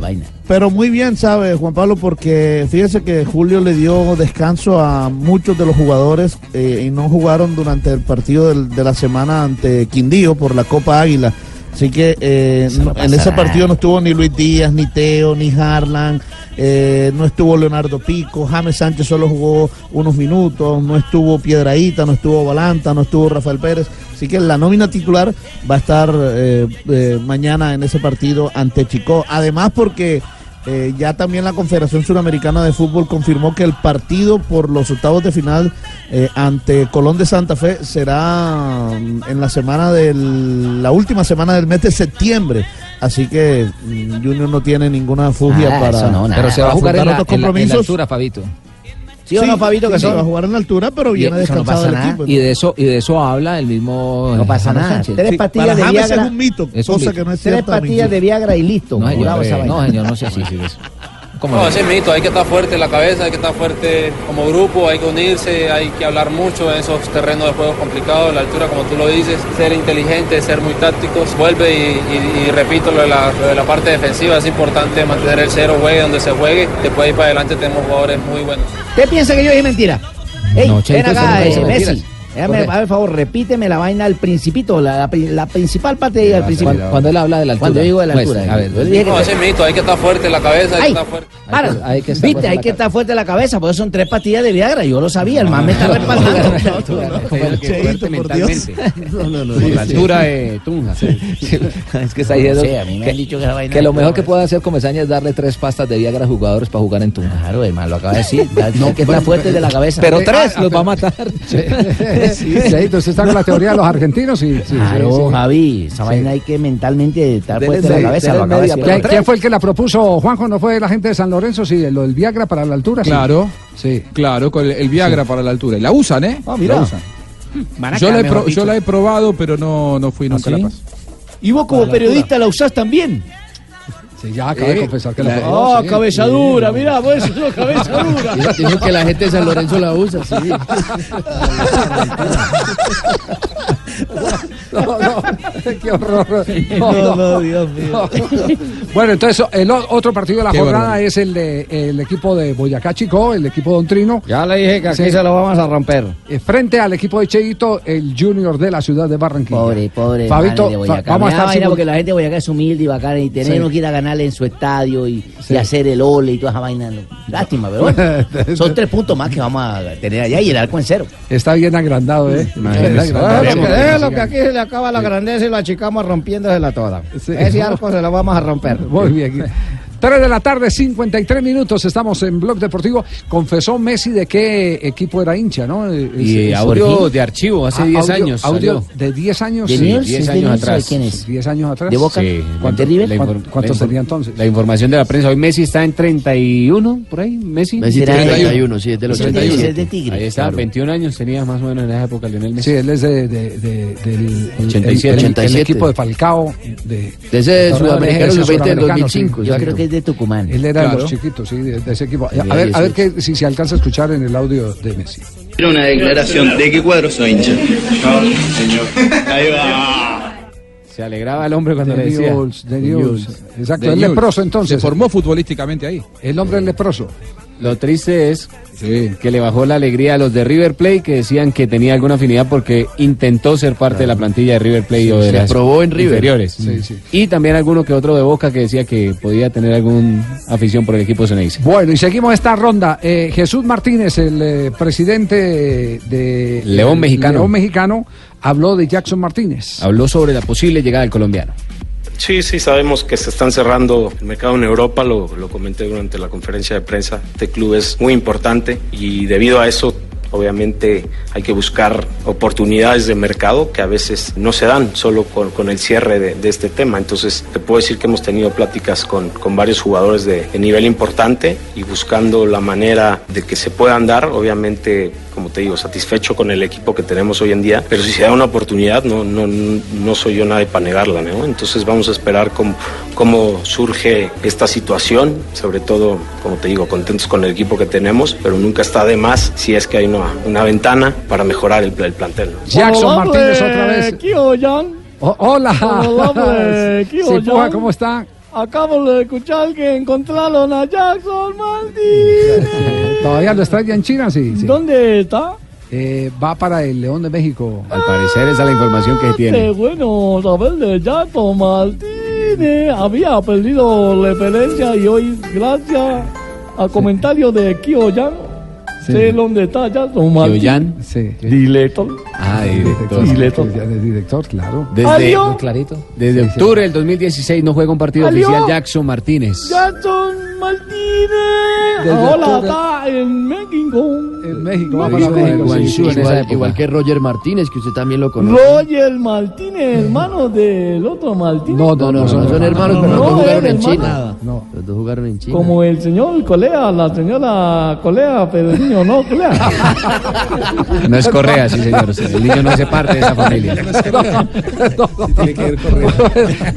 pero muy bien, sabe Juan Pablo, porque fíjese que Julio le dio descanso a muchos de los jugadores eh, y no jugaron durante el partido del- de la semana ante Quindío por la Copa Águila. Así que eh, no- en ese partido no estuvo ni Luis Díaz, ni Teo, ni Harlan, eh, no estuvo Leonardo Pico, James Sánchez solo jugó unos minutos, no estuvo Piedraíta, no estuvo Balanta, no estuvo Rafael Pérez. Así que la nómina titular va a estar eh, eh, mañana en ese partido ante Chico. Además porque eh, ya también la Confederación Suramericana de Fútbol confirmó que el partido por los octavos de final eh, ante Colón de Santa Fe será mm, en la semana del, la última semana del mes de septiembre. Así que mm, Junior no tiene ninguna fugia para, eso no, nada. Pero se va a jugar en la, otros en la- en la compromisos. altura, Fabito. ¿Sí o no, Fabito? Que se va a jugar en la altura, pero Y viene eso no descansado pasa del nada. equipo. Y de eso, y de eso habla el mismo. No pasa nada. Sánchez. Tres Sí, pastillas de Viagra. es un mito, Es un cosa mito. que no es Tres pastillas de Viagra y listo. No, señor, esa no, vaina. señor, no sé así. ¿Cómo No, es mito, hay que estar fuerte en la cabeza, hay que estar fuerte como grupo, hay que unirse, hay que hablar mucho en esos terrenos de juego complicados, la altura como tú lo dices, ser inteligente, ser muy tácticos. Vuelve y, y- y repito lo de, la, lo de la parte defensiva, es importante mantener el cero, juegue donde se juegue, después de ir para adelante tenemos jugadores muy buenos. ¿Usted piensa que yo dije mentira? Ey, No, ven acá, eh, Messi. Déjame, a ver, favor, repíteme la vaina al principito, la, la, pri- la principal parte de ahí al principio. Cuando, cuando él habla de la altura. Cuando yo digo de la Pues, altura. a ver, No, ese es mito, hay que estar fuerte en la cabeza, hay Ay, que estar fuerte. para, hay que estar viste, hay que estar fuerte en la cabeza, porque son tres pastillas de Viagra, yo lo sabía, el man me está respaldando. No, no, no. Por la altura de Tunja. es que está Sí, a mí me que, han dicho que esa vaina que lo mejor que puede hacer Comesaña es darle tres pastas de Viagra a jugadores para jugar en Tunja. Claro, hermano, lo acaba de decir. No, que está fuerte de la cabeza. Pero tres ah, los va a matar. Sí, Cheito, usted está con la teoría de los argentinos y sí, Claro, sí, sí. Javi, esa vaina hay que mentalmente estar de la cabeza. Lo de. ¿Quién, quién fue el que la propuso, Juanjo? ¿No fue la gente de San Lorenzo? Sí, lo del Viagra para la altura. Claro, Sí. claro, con el, el Viagra para la altura. Y la usan, ¿eh? Ah, mira. La usan. Yo la, he mejor pro- yo dicho. la he probado, pero no, no fui nunca ¿Ah, a la paz. Y vos como periodista la usás también. Sí, ya acabé de confesar que la la- Oh, sí. cabeza dura, mirá, vos eso es cabeza dura. Dijo que la gente de San Lorenzo la usa, sí. No, no, qué horror. No, No, no. no, Dios mío. Bueno, entonces el otro partido de la Qué jornada es el de el equipo de Boyacá Chico, el equipo Don Trino, Ya le dije que aquí Sí. se lo vamos a romper. eh, frente al equipo de Cheito, el Junior de la ciudad de Barranquilla. Pobre, pobre. Fabito, de Boyacá. vamos a estar porque la gente de Boyacá es humilde y bacana y tener Sí. uno que ir a ganarle en su estadio y, Sí. y hacer el ole y toda esa vaina. no. Lástima, pero bueno. Son tres puntos más que vamos a tener allá y el arco en cero. Está bien agrandado, ¿eh? Imagínese. Bien agrandado. Porque déjelo que aquí se le acaba la grandeza y lo achicamos rompiéndosela toda. Ese arco se lo vamos a romper. Muy bien. 3 de la tarde, 53 minutos, estamos en Blog Deportivo. Confesó Messi de qué equipo era hincha, ¿no? Eh, Y audio de archivo hace Ah, 10 audio- años. Audio salió. de 10 años. ¿De sí, Newell's? 10 ¿Es de años de atrás. quién es? 10 años atrás. ¿De Boca? Sí. ¿Cuánto- ¿De cuántos tenía entonces? La información de la prensa. Hoy Messi está en 31, por ahí. Messi. Messi Será tiene de- 31, sí, es de los Ese es de- 31. ese es de Tigre. Ahí está, Claro. 21 años tenía más o menos en esa época Lionel Messi. Sí, él es de, de- de- del el- 87. el- el 87. equipo de Falcao. De, De ese Torneo sudamericano ese sub-20 del sudamericano, 2005. sí. Yo creo que es de Tucumán. Él era de los chiquitos, sí, de, de ese equipo. A ver, a ver 18. que, si se alcanza a escuchar en el audio de Messi. Era una declaración. ¿De qué cuadro soy hincha? señor. Ahí va. Se alegraba el hombre cuando De le decía. De. Exacto, Newell's. leproso entonces. Se formó futbolísticamente ahí. El hombre es leproso. Lo triste es que le bajó la alegría a los de River Plate que decían que tenía alguna afinidad porque intentó ser parte de la plantilla de River Plate o de se las probó en River. inferiores. Sí, sí. Y también alguno que otro de Boca que decía que podía tener alguna afición por el equipo Ceneice. Bueno, y seguimos esta ronda. Eh, Jesús Martínez, el eh, presidente de León mexicano. León mexicano, habló de Jackson Martínez. Habló sobre la posible llegada del colombiano. Sí, sí, sabemos que se están cerrando el mercado en Europa, lo, comenté durante la conferencia de prensa. Este club es muy importante y debido a eso, obviamente, hay que buscar oportunidades de mercado que a veces no se dan solo con, el cierre de, este tema. Entonces, te puedo decir que hemos tenido pláticas con, varios jugadores de nivel importante y buscando la manera de que se puedan dar, obviamente, como te digo, satisfecho con el equipo que tenemos hoy en día, pero si se da una oportunidad, no, no, no soy yo nadie para negarla, ¿no? Entonces vamos a esperar cómo, cómo surge esta situación, sobre todo, como te digo, contentos con el equipo que tenemos, pero nunca está de más si es que hay una, una ventana para mejorar el, el plantel. ¿no? Jackson Martínez otra vez. O- hola. ¿qué Sí? Puja, ¿cómo está? Acabo de escuchar que encontraron a Jackson Martínez. ¿Todavía lo extraña en China? Sí. sí. ¿Dónde está? Eh, va para el León de México. Al parecer esa es la información que Qué tiene. bueno saber de Jackson Martínez. Había perdido referencia y hoy, gracias al comentario de Kio Yan, Sí. sé dónde está Jackson Martínez. Yan? Sí. Director. Ah, director. Director. Ya es director, claro. Desde, clarito. Desde octubre del 2016 no juega un partido Adiós. oficial Jackson Martínez. Jackson Martínez. Desde Ahora está en México. En México, va para México, igual, sí, sí, igual- en esa época. igual que Roger Martínez, que usted también lo conoce. Roger Martínez, hermano del otro Martínez. No, No, no, no, son hermanos, pero los dos No, jugaron en. China. No. Los dos jugaron en China. Como el señor Colea, la señora Colea, pero el niño no Colea. No es Correa, sí, señor. El niño no hace parte de esa familia.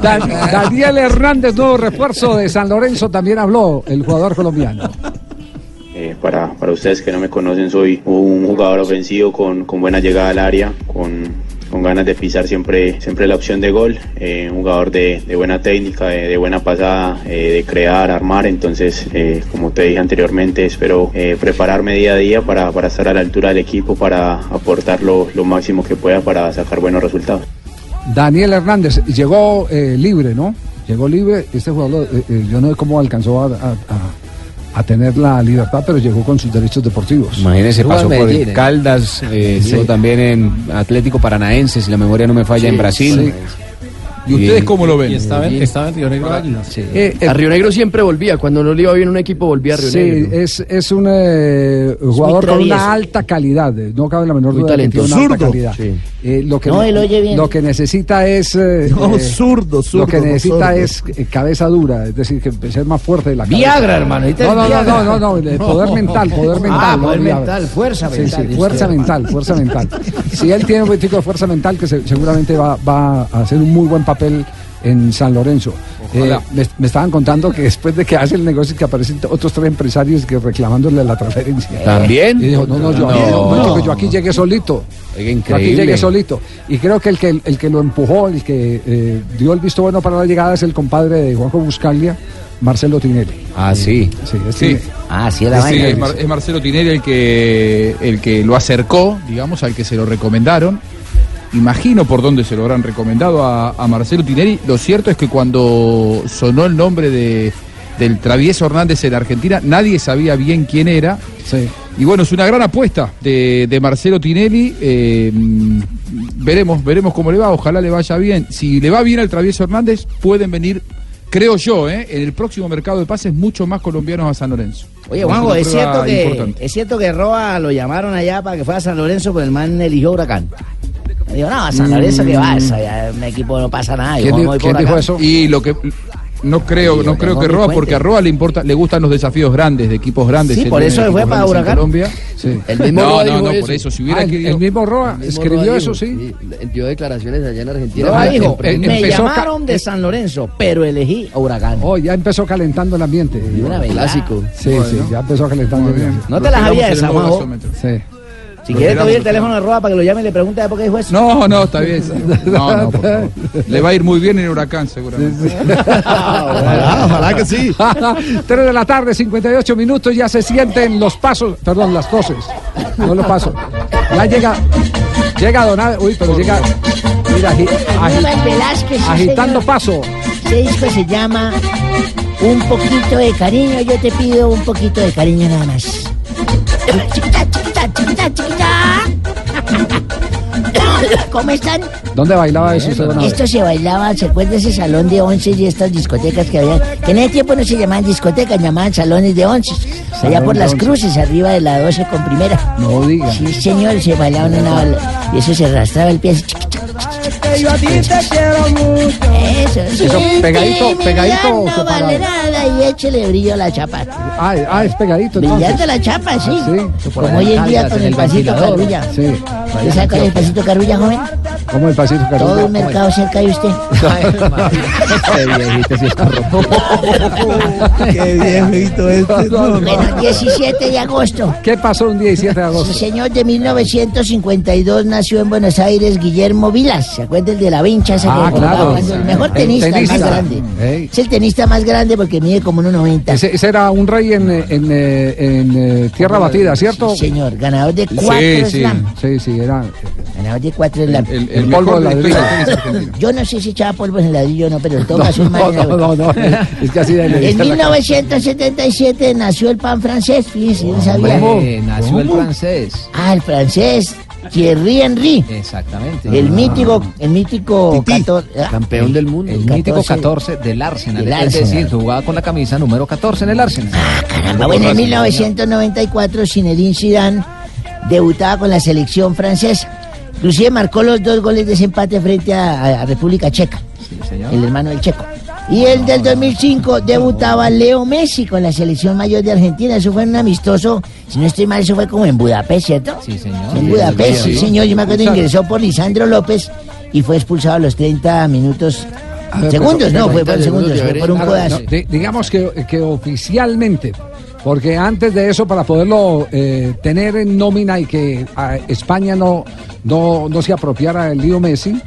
Dan- Daniel Hernández, nuevo refuerzo de San Lorenzo, también habló el jugador colombiano. Eh, para, para ustedes que no me conocen, soy un jugador ofensivo con, con buena llegada al área, con, con ganas de pisar siempre, siempre la opción de gol, eh, un jugador de, de buena técnica, de, de buena pasada, eh, de crear, armar. Entonces, como te dije anteriormente, espero prepararme día a día para, para estar a la altura del equipo, para aportar lo, lo máximo que pueda para sacar buenos resultados. Daniel Hernández llegó libre, ¿no? Llegó libre. Este jugador, eh, eh, yo no sé cómo alcanzó a, a- a- a tener la libertad, pero llegó con sus derechos deportivos. Imagínese, pasó por el ¿eh? Caldas, eh, Sí. estuvo también en Atlético Paranaense, si la memoria no me falla, Sí, en Brasil. ¿Y ustedes cómo lo ven? Y estaba, en- estaba en Río Negro Águilas. Eh, eh, a Río Negro siempre volvía. Cuando no le iba bien un equipo, volvía a Río Sí, Negro. es, es un eh, jugador con una alta calidad, eh, no cabe la menor Muy duda de que tiene una alta talentoso. calidad. Sí. Eh, lo que No, él oye bien. Lo que necesita es eh, No, zurdo, zurdo, Lo que no necesita es eh, cabeza dura, es decir, que ser más fuerte de la cabeza. Viagra, hermano, No, no, no, Viagra. no, no, no, poder mental, poder mental. Ah, no poder mental, fuerza Sí, mental, Sí, fuerza mental, fuerza mental. Si él tiene un poquitico de fuerza mental, que se- seguramente va, va a hacer un muy buen papel en San Lorenzo. Eh, me, me estaban contando que después de que hace el negocio que aparecen otros tres empresarios que reclamándole la transferencia. ¿También? Y dijo, no, no, yo, No. Aquí, no, no, que yo aquí llegué solito. Yo aquí increíble. llegué solito. Y creo que el que, el que lo empujó, el que eh, dio el visto bueno para la llegada es el compadre de Juanjo Buscalia, Marcelo Tinelli. Ah, sí. Sí, es Sí. Ah, sí, Sí, la vaina. es, Mar- es Marcelo Tinelli el que, el que lo acercó, digamos, al que se lo recomendaron. Imagino por dónde se lo habrán recomendado a, a Marcelo Tinelli. Lo cierto es que cuando sonó el nombre de, del Travieso Hernández en Argentina, nadie sabía bien quién era. Sí. Y bueno, es una gran apuesta de, de Marcelo Tinelli. Eh, veremos, veremos cómo le va. Ojalá le vaya bien. Si le va bien al Travieso Hernández, pueden venir, creo yo, eh, en el próximo mercado de pases, muchos más colombianos a San Lorenzo. Oye, Juanjo, una es prueba cierto, que, importante. es cierto que Roa lo llamaron allá para que fuera a San Lorenzo, pero el man eligió Huracán. Digo, no, a San Lorenzo que va, eso, ya un equipo no pasa nada. yo ¿Quién, voy quién por dijo acá. eso? Y lo que No creo, no creo que Roa, porque a Roa le importa, le gustan los desafíos grandes, de equipos grandes. Sí, por eso fue para Huracán. Colombia. Sí. El mismo no, Roa no, no, eso. por eso, si hubiera Ah, el, querido... el mismo Roa El mismo escribió Roa eso, dijo, sí. Dio declaraciones allá en Argentina. Roa dijo, em- me llamaron de San Lorenzo, pero elegí a Huracán. Oh, ya empezó calentando el ambiente. Y una. Clásico. Sí, sí, ya empezó calentando el ambiente. No te las había esa, Majo. Sí. Si quieres te doy el teléfono de Roa para que lo llame y le pregunte de por qué dijo eso. No, no, está bien. No, no, por favor. Le va a ir muy bien en Huracán, seguramente. Ojalá, ojalá que sí. 3 de la tarde, 58 minutos, ya se sienten los pasos, perdón, las toses, no los pasos. Ya llega, llega Donado, uy, pero llega, mira, agi- agi- Velázquez, agitando señor. paso. Este disco se llama Un poquito de cariño, yo te pido un poquito de cariño nada más. Chiquita, chiquita, chiquita. ¿Cómo están? ¿Dónde bailaba eso usted, Donado? Esto se bailaba, ¿se acuerda ese salón de once y estas discotecas que había? Que en ese tiempo no se llamaban discotecas, llamaban salones de once. Allá por las once. cruces, arriba de la 12 con primera. No diga. Sí, señor, se bailaba en una bala- y eso se arrastraba el pie. así, Que yo a ti te quiero mucho. Eso, Eso, pegadito, Sí, mi pegadito vida o No separado. vale nada y échele brillo a la chapa. Ah, ah, es pegadito entonces. Brillante la chapa, sí. Sí, Como hoy en día con el pasito carrulla. Sí. ¿Usted sabe cuál es el pasito carrulla, joven? ¿Cómo el pasito Todo Carulla? un mercado cerca de usted. Qué viejito si está rojo. Qué viejito este. No, no. Bueno, 17 de agosto. ¿Qué pasó un 17 de Sí, agosto? señor, de 1952 nació en Buenos Aires Guillermo Vilas. ¿Se acuerda el de la vincha? ese Ah, que claro. cuando- El mejor El tenista, el tenista. más grande. Es el tenista más grande porque mide como 1,90. Ese, ese era un rey en, en, eh, en, eh, tierra batida, ¿cierto? Sí, señor, ganador de cuatro Sí, slam. sí, sí, era Ganador de cuatro slam. El, el polvo de ladrillo. Yo no sé si echaba polvo en el ladrillo o no, pero todo No, no, no, no, no, es que así de En diste la cara. 1977 nació el pan francés, fíjese, yo no sabía. Hombre, nació el francés. Ah, el francés, Thierry Henry. Exactamente. El mítico, el mítico cator- ah, Campeón del mundo. El mítico 14 del Arsenal. Del Es decir, jugaba con la camisa número 14 en el Arsenal. Caramba, bueno, en 1994 Zinedine Zidane debutaba con la selección francesa. Inclusive marcó los dos goles de ese empate frente a, a República Checa, el hermano del Checo. Y el del 2005 debutaba Leo Messi con la selección mayor de Argentina. Eso fue un amistoso, si no estoy mal, eso fue como en Budapest, ¿cierto? Sí, señor. En Budapest, sí, señor. Yo me acuerdo ingresó por Lisandro López y fue expulsado a los 30 minutos. Ver, Segundos, pero- no, fue por 30 segundos, fue por un codazo. no, digamos que, que oficialmente, porque antes de eso, para poderlo eh, tener en nómina y que a España no, no, no se apropiara del lío Messi,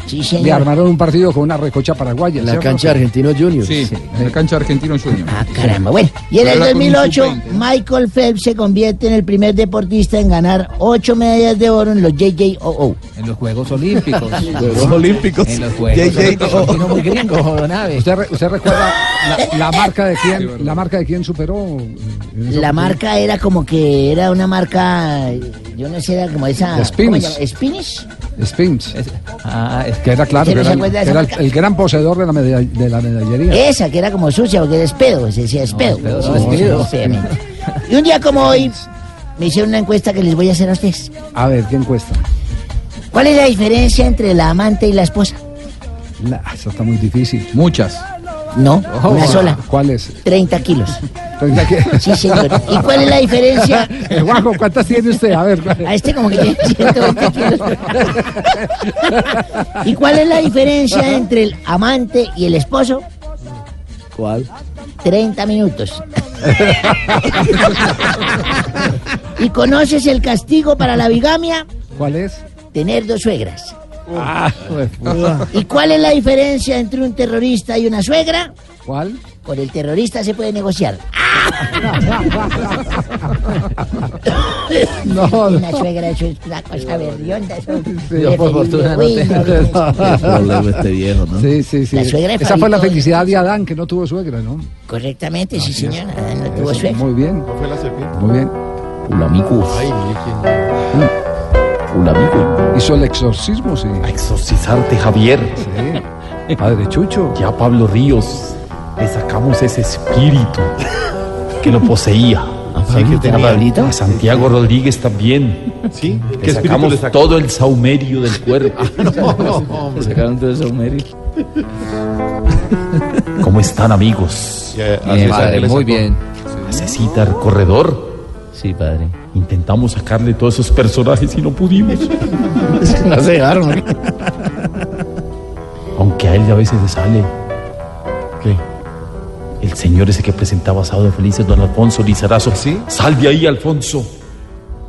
le armaron un partido con una recocha paraguaya. En la ¿cierto? cancha de Argentino Junior. Sí, en la cancha Argentino Junior. Ah, caramba, bueno. Y en el era con un 2008, sub-20, Michael Phelps se convierte en el primer deportista en ganar ocho medallas de oro en los JJOO. En los Juegos Olímpicos. Juegos Olímpicos. En los Juegos JJ, Olímpicos. oh. Argentino muy gringo, don Abe. ¿Usted, re- usted recuerda la, la marca de quién, la marca de quién superó? La marca era como que era una marca, yo no sé, era como esa... Spins. ¿Spinish? Spins. Ah, es Que era claro, ¿Usted que no era, el, que era gran poseedor de la, medalla- de la medallería. Esa, que era como sucia, porque era espedo, se decía espedo. espedo, no. Y un día como hoy, me hicieron una encuesta que les voy a hacer a ustedes. A ver, ¿quién cuesta? ¿Cuál es la diferencia entre la amante y la esposa? La- eso está muy difícil. Muchas. No, una sola. ¿Cuál es? 30 kilos. Tendría que- Sí, señor. ¿Y cuál es la diferencia? Eh, Juanjo, ¿cuántas tiene usted? A ver. ¿cuál- A este como que tiene 120 kilos. ¿Y cuál es la diferencia entre el amante y el esposo? ¿Cuál? 30 minutos. ¿Y conoces el castigo para la bigamia? ¿Cuál es? Tener dos suegras. Ah. ¿Y cuál es la diferencia entre un terrorista y una suegra? ¿Cuál? Con el terrorista se puede negociar. No, Una suegra eso es una cosa. Eso Sí, yo por fortuna no tengo. no, no, no. problema este viejo, ¿no? Sí, sí, sí. La suegra de Esa fue la felicidad de Adán, que no tuvo suegra, ¿no? Correctamente, sí, señora. No tuvo suegra. Muy bien. Muy bien. Hola, amigos. Hola, amigo. Hizo el exorcismo, sí. A exorcizarte, Javier. Sí. Padre Chucho. Ya, Pablo Ríos, le sacamos ese espíritu que lo poseía. Pablito? ¿A Pablito? A Santiago Rodríguez también. ¿Sí? Le sacamos todo el saumerio del cuerpo. Le sacaron todo el saumerio. ¿Cómo están, amigos? Bien, padre, muy bien. ¿Necesita el corredor? Sí, padre. Intentamos sacarle todos esos personajes y no pudimos. No se dejaron. Aunque a él a veces le sale. ¿Qué? El señor ese que presentaba Sábado Felices, don Alfonso Lizarazo. ¿Sí? Sal de ahí, Alfonso.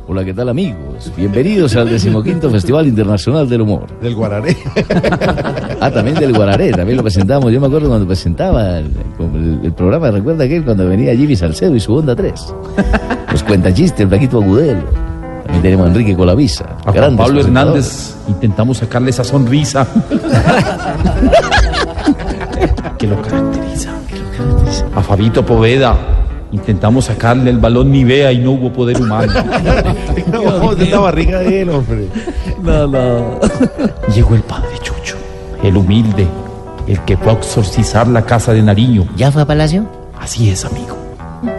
Hola, ¿qué tal, amigos? Bienvenidos al decimoquinto Festival Internacional del Humor. Del Guararé. Ah, también del Guararé, también lo presentamos. Yo me acuerdo cuando presentaba el, el- el programa, recuerda aquel cuando venía Jimmy Salcedo y su Onda 3. Los cuentachistes, el Plaquito Agudelo. También tenemos a Enrique Colavisa. A Juan Pablo. Hernández intentamos sacarle esa sonrisa que lo caracteriza. A Fabito Poveda intentamos sacarle el balón Nivea y no hubo poder humano. No, de la barriga de él, hombre. No, no. Llegó el padre Chucho, el humilde, el que fue a exorcizar la casa de Nariño. ¿Ya fue a Palacio? Así es, amigo.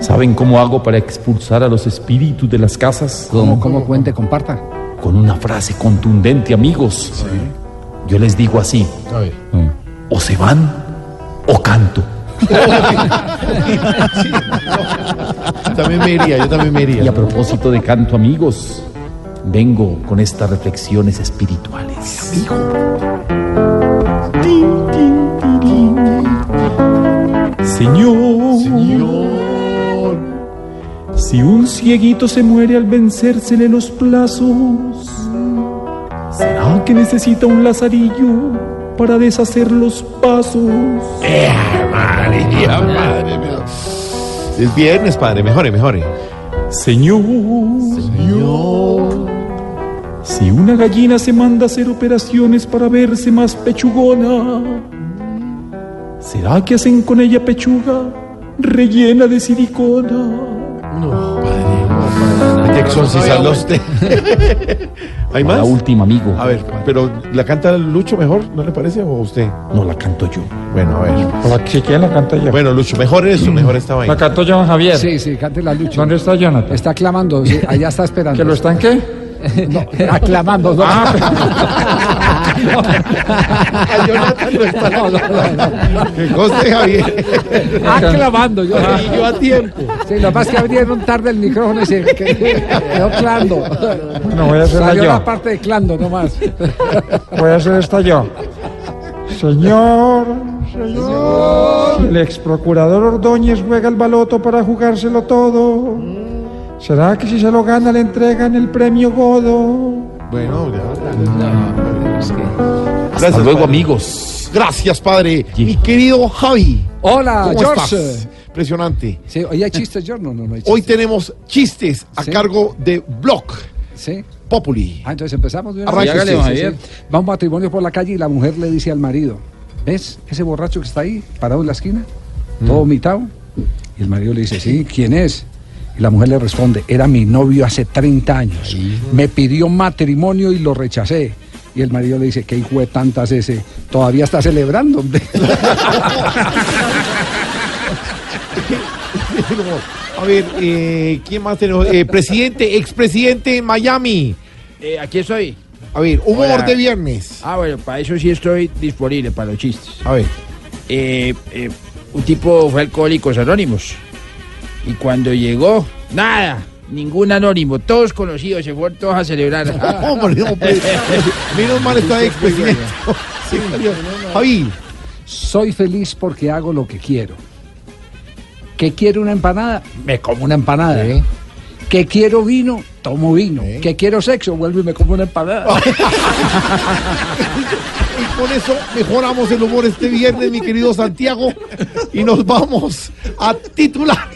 ¿Saben cómo hago para expulsar a los espíritus de las casas? ¿Cómo, cómo cuente, comparta? Con una frase contundente, amigos. Yo les digo así. A ver. O se van o canto. También me iría, yo también me iría. Y a propósito de canto, amigos, vengo con estas reflexiones espirituales. Señor, si un cieguito se muere al vencérsele los plazos, ¿será que necesita un lazarillo para deshacer los pasos? Madre mía, madre mía. Es viernes, padre, mejore, mejore. Señor, Señor. si una gallina se manda a hacer operaciones para verse más pechugona, ¿será que hacen con ella pechuga rellena de silicona? Hay que exorcizarlo a usted. ¿Hay La más? última, amigo. A ver, pero ¿la canta Lucho mejor, no le parece? ¿O usted? No, la canto yo. Bueno, a ver. Si quieren la canto yo. Bueno, Lucho, mejor eso, mejor esta vaina. La canto yo, Javier. Sí, sí, cante la lucha. ¿Dónde está Jonathan? Está clamando, sí, allá está esperando. ¿Que lo están qué? No, aclamando. No. Ah, A Jonathan no está. No, no, no, no. Que conste, Javier. Aclamando. Yo, Y yo a tiempo. Sí, lo más que abrieron tarde el micrófono y se quedó clando. No voy a hacerla Salió yo. la parte de clando nomás. Voy a hacer esta yo. Señor, señor. El ex procurador Ordóñez juega el baloto para jugárselo todo. ¿Será que si se lo gana le entregan el premio Godo? Bueno, ya. Hasta luego, padre. amigos. Gracias, padre. Mi querido Javi. Hola, ¿Cómo George. estás? Impresionante. Sí, hoy hay chistes, George. No, no, no hay Hoy tenemos chistes a Sí. cargo de Block Sí. Populi. Ah, entonces empezamos de Sí, sí, sí. Va un matrimonio por la calle y la mujer le dice al marido, ¿ves ese borracho que está ahí, parado en la esquina? Todo vomitado. Y el marido le dice, sí, ¿quién es? Y la mujer le responde, era mi novio hace 30 años. Me pidió matrimonio y lo rechacé. Y el marido le dice, ¿qué hijo de tantas ese? Todavía está celebrando, hombre. A ver, eh, ¿quién más tenemos? Eh, presidente, expresidente en Miami. Eh, aquí estoy. A ver, humor Hola. de viernes. Ah, bueno, para eso sí estoy disponible, para los chistes. A ver. Eh, eh, un tipo fue Alcohólicos Anónimos. Y cuando llegó, nada, ningún anónimo, todos conocidos, se fueron todos a celebrar. Menos mal está de expresidente. Sí. Javi. Soy feliz porque hago lo que quiero. ¿Que quiero una empanada? Me como una empanada. ¿Que quiero vino? Tomo vino. ¿Que quiero sexo? Vuelvo y me como una empanada. Y con eso mejoramos el humor este viernes, mi querido Santiago. Y nos vamos a titular.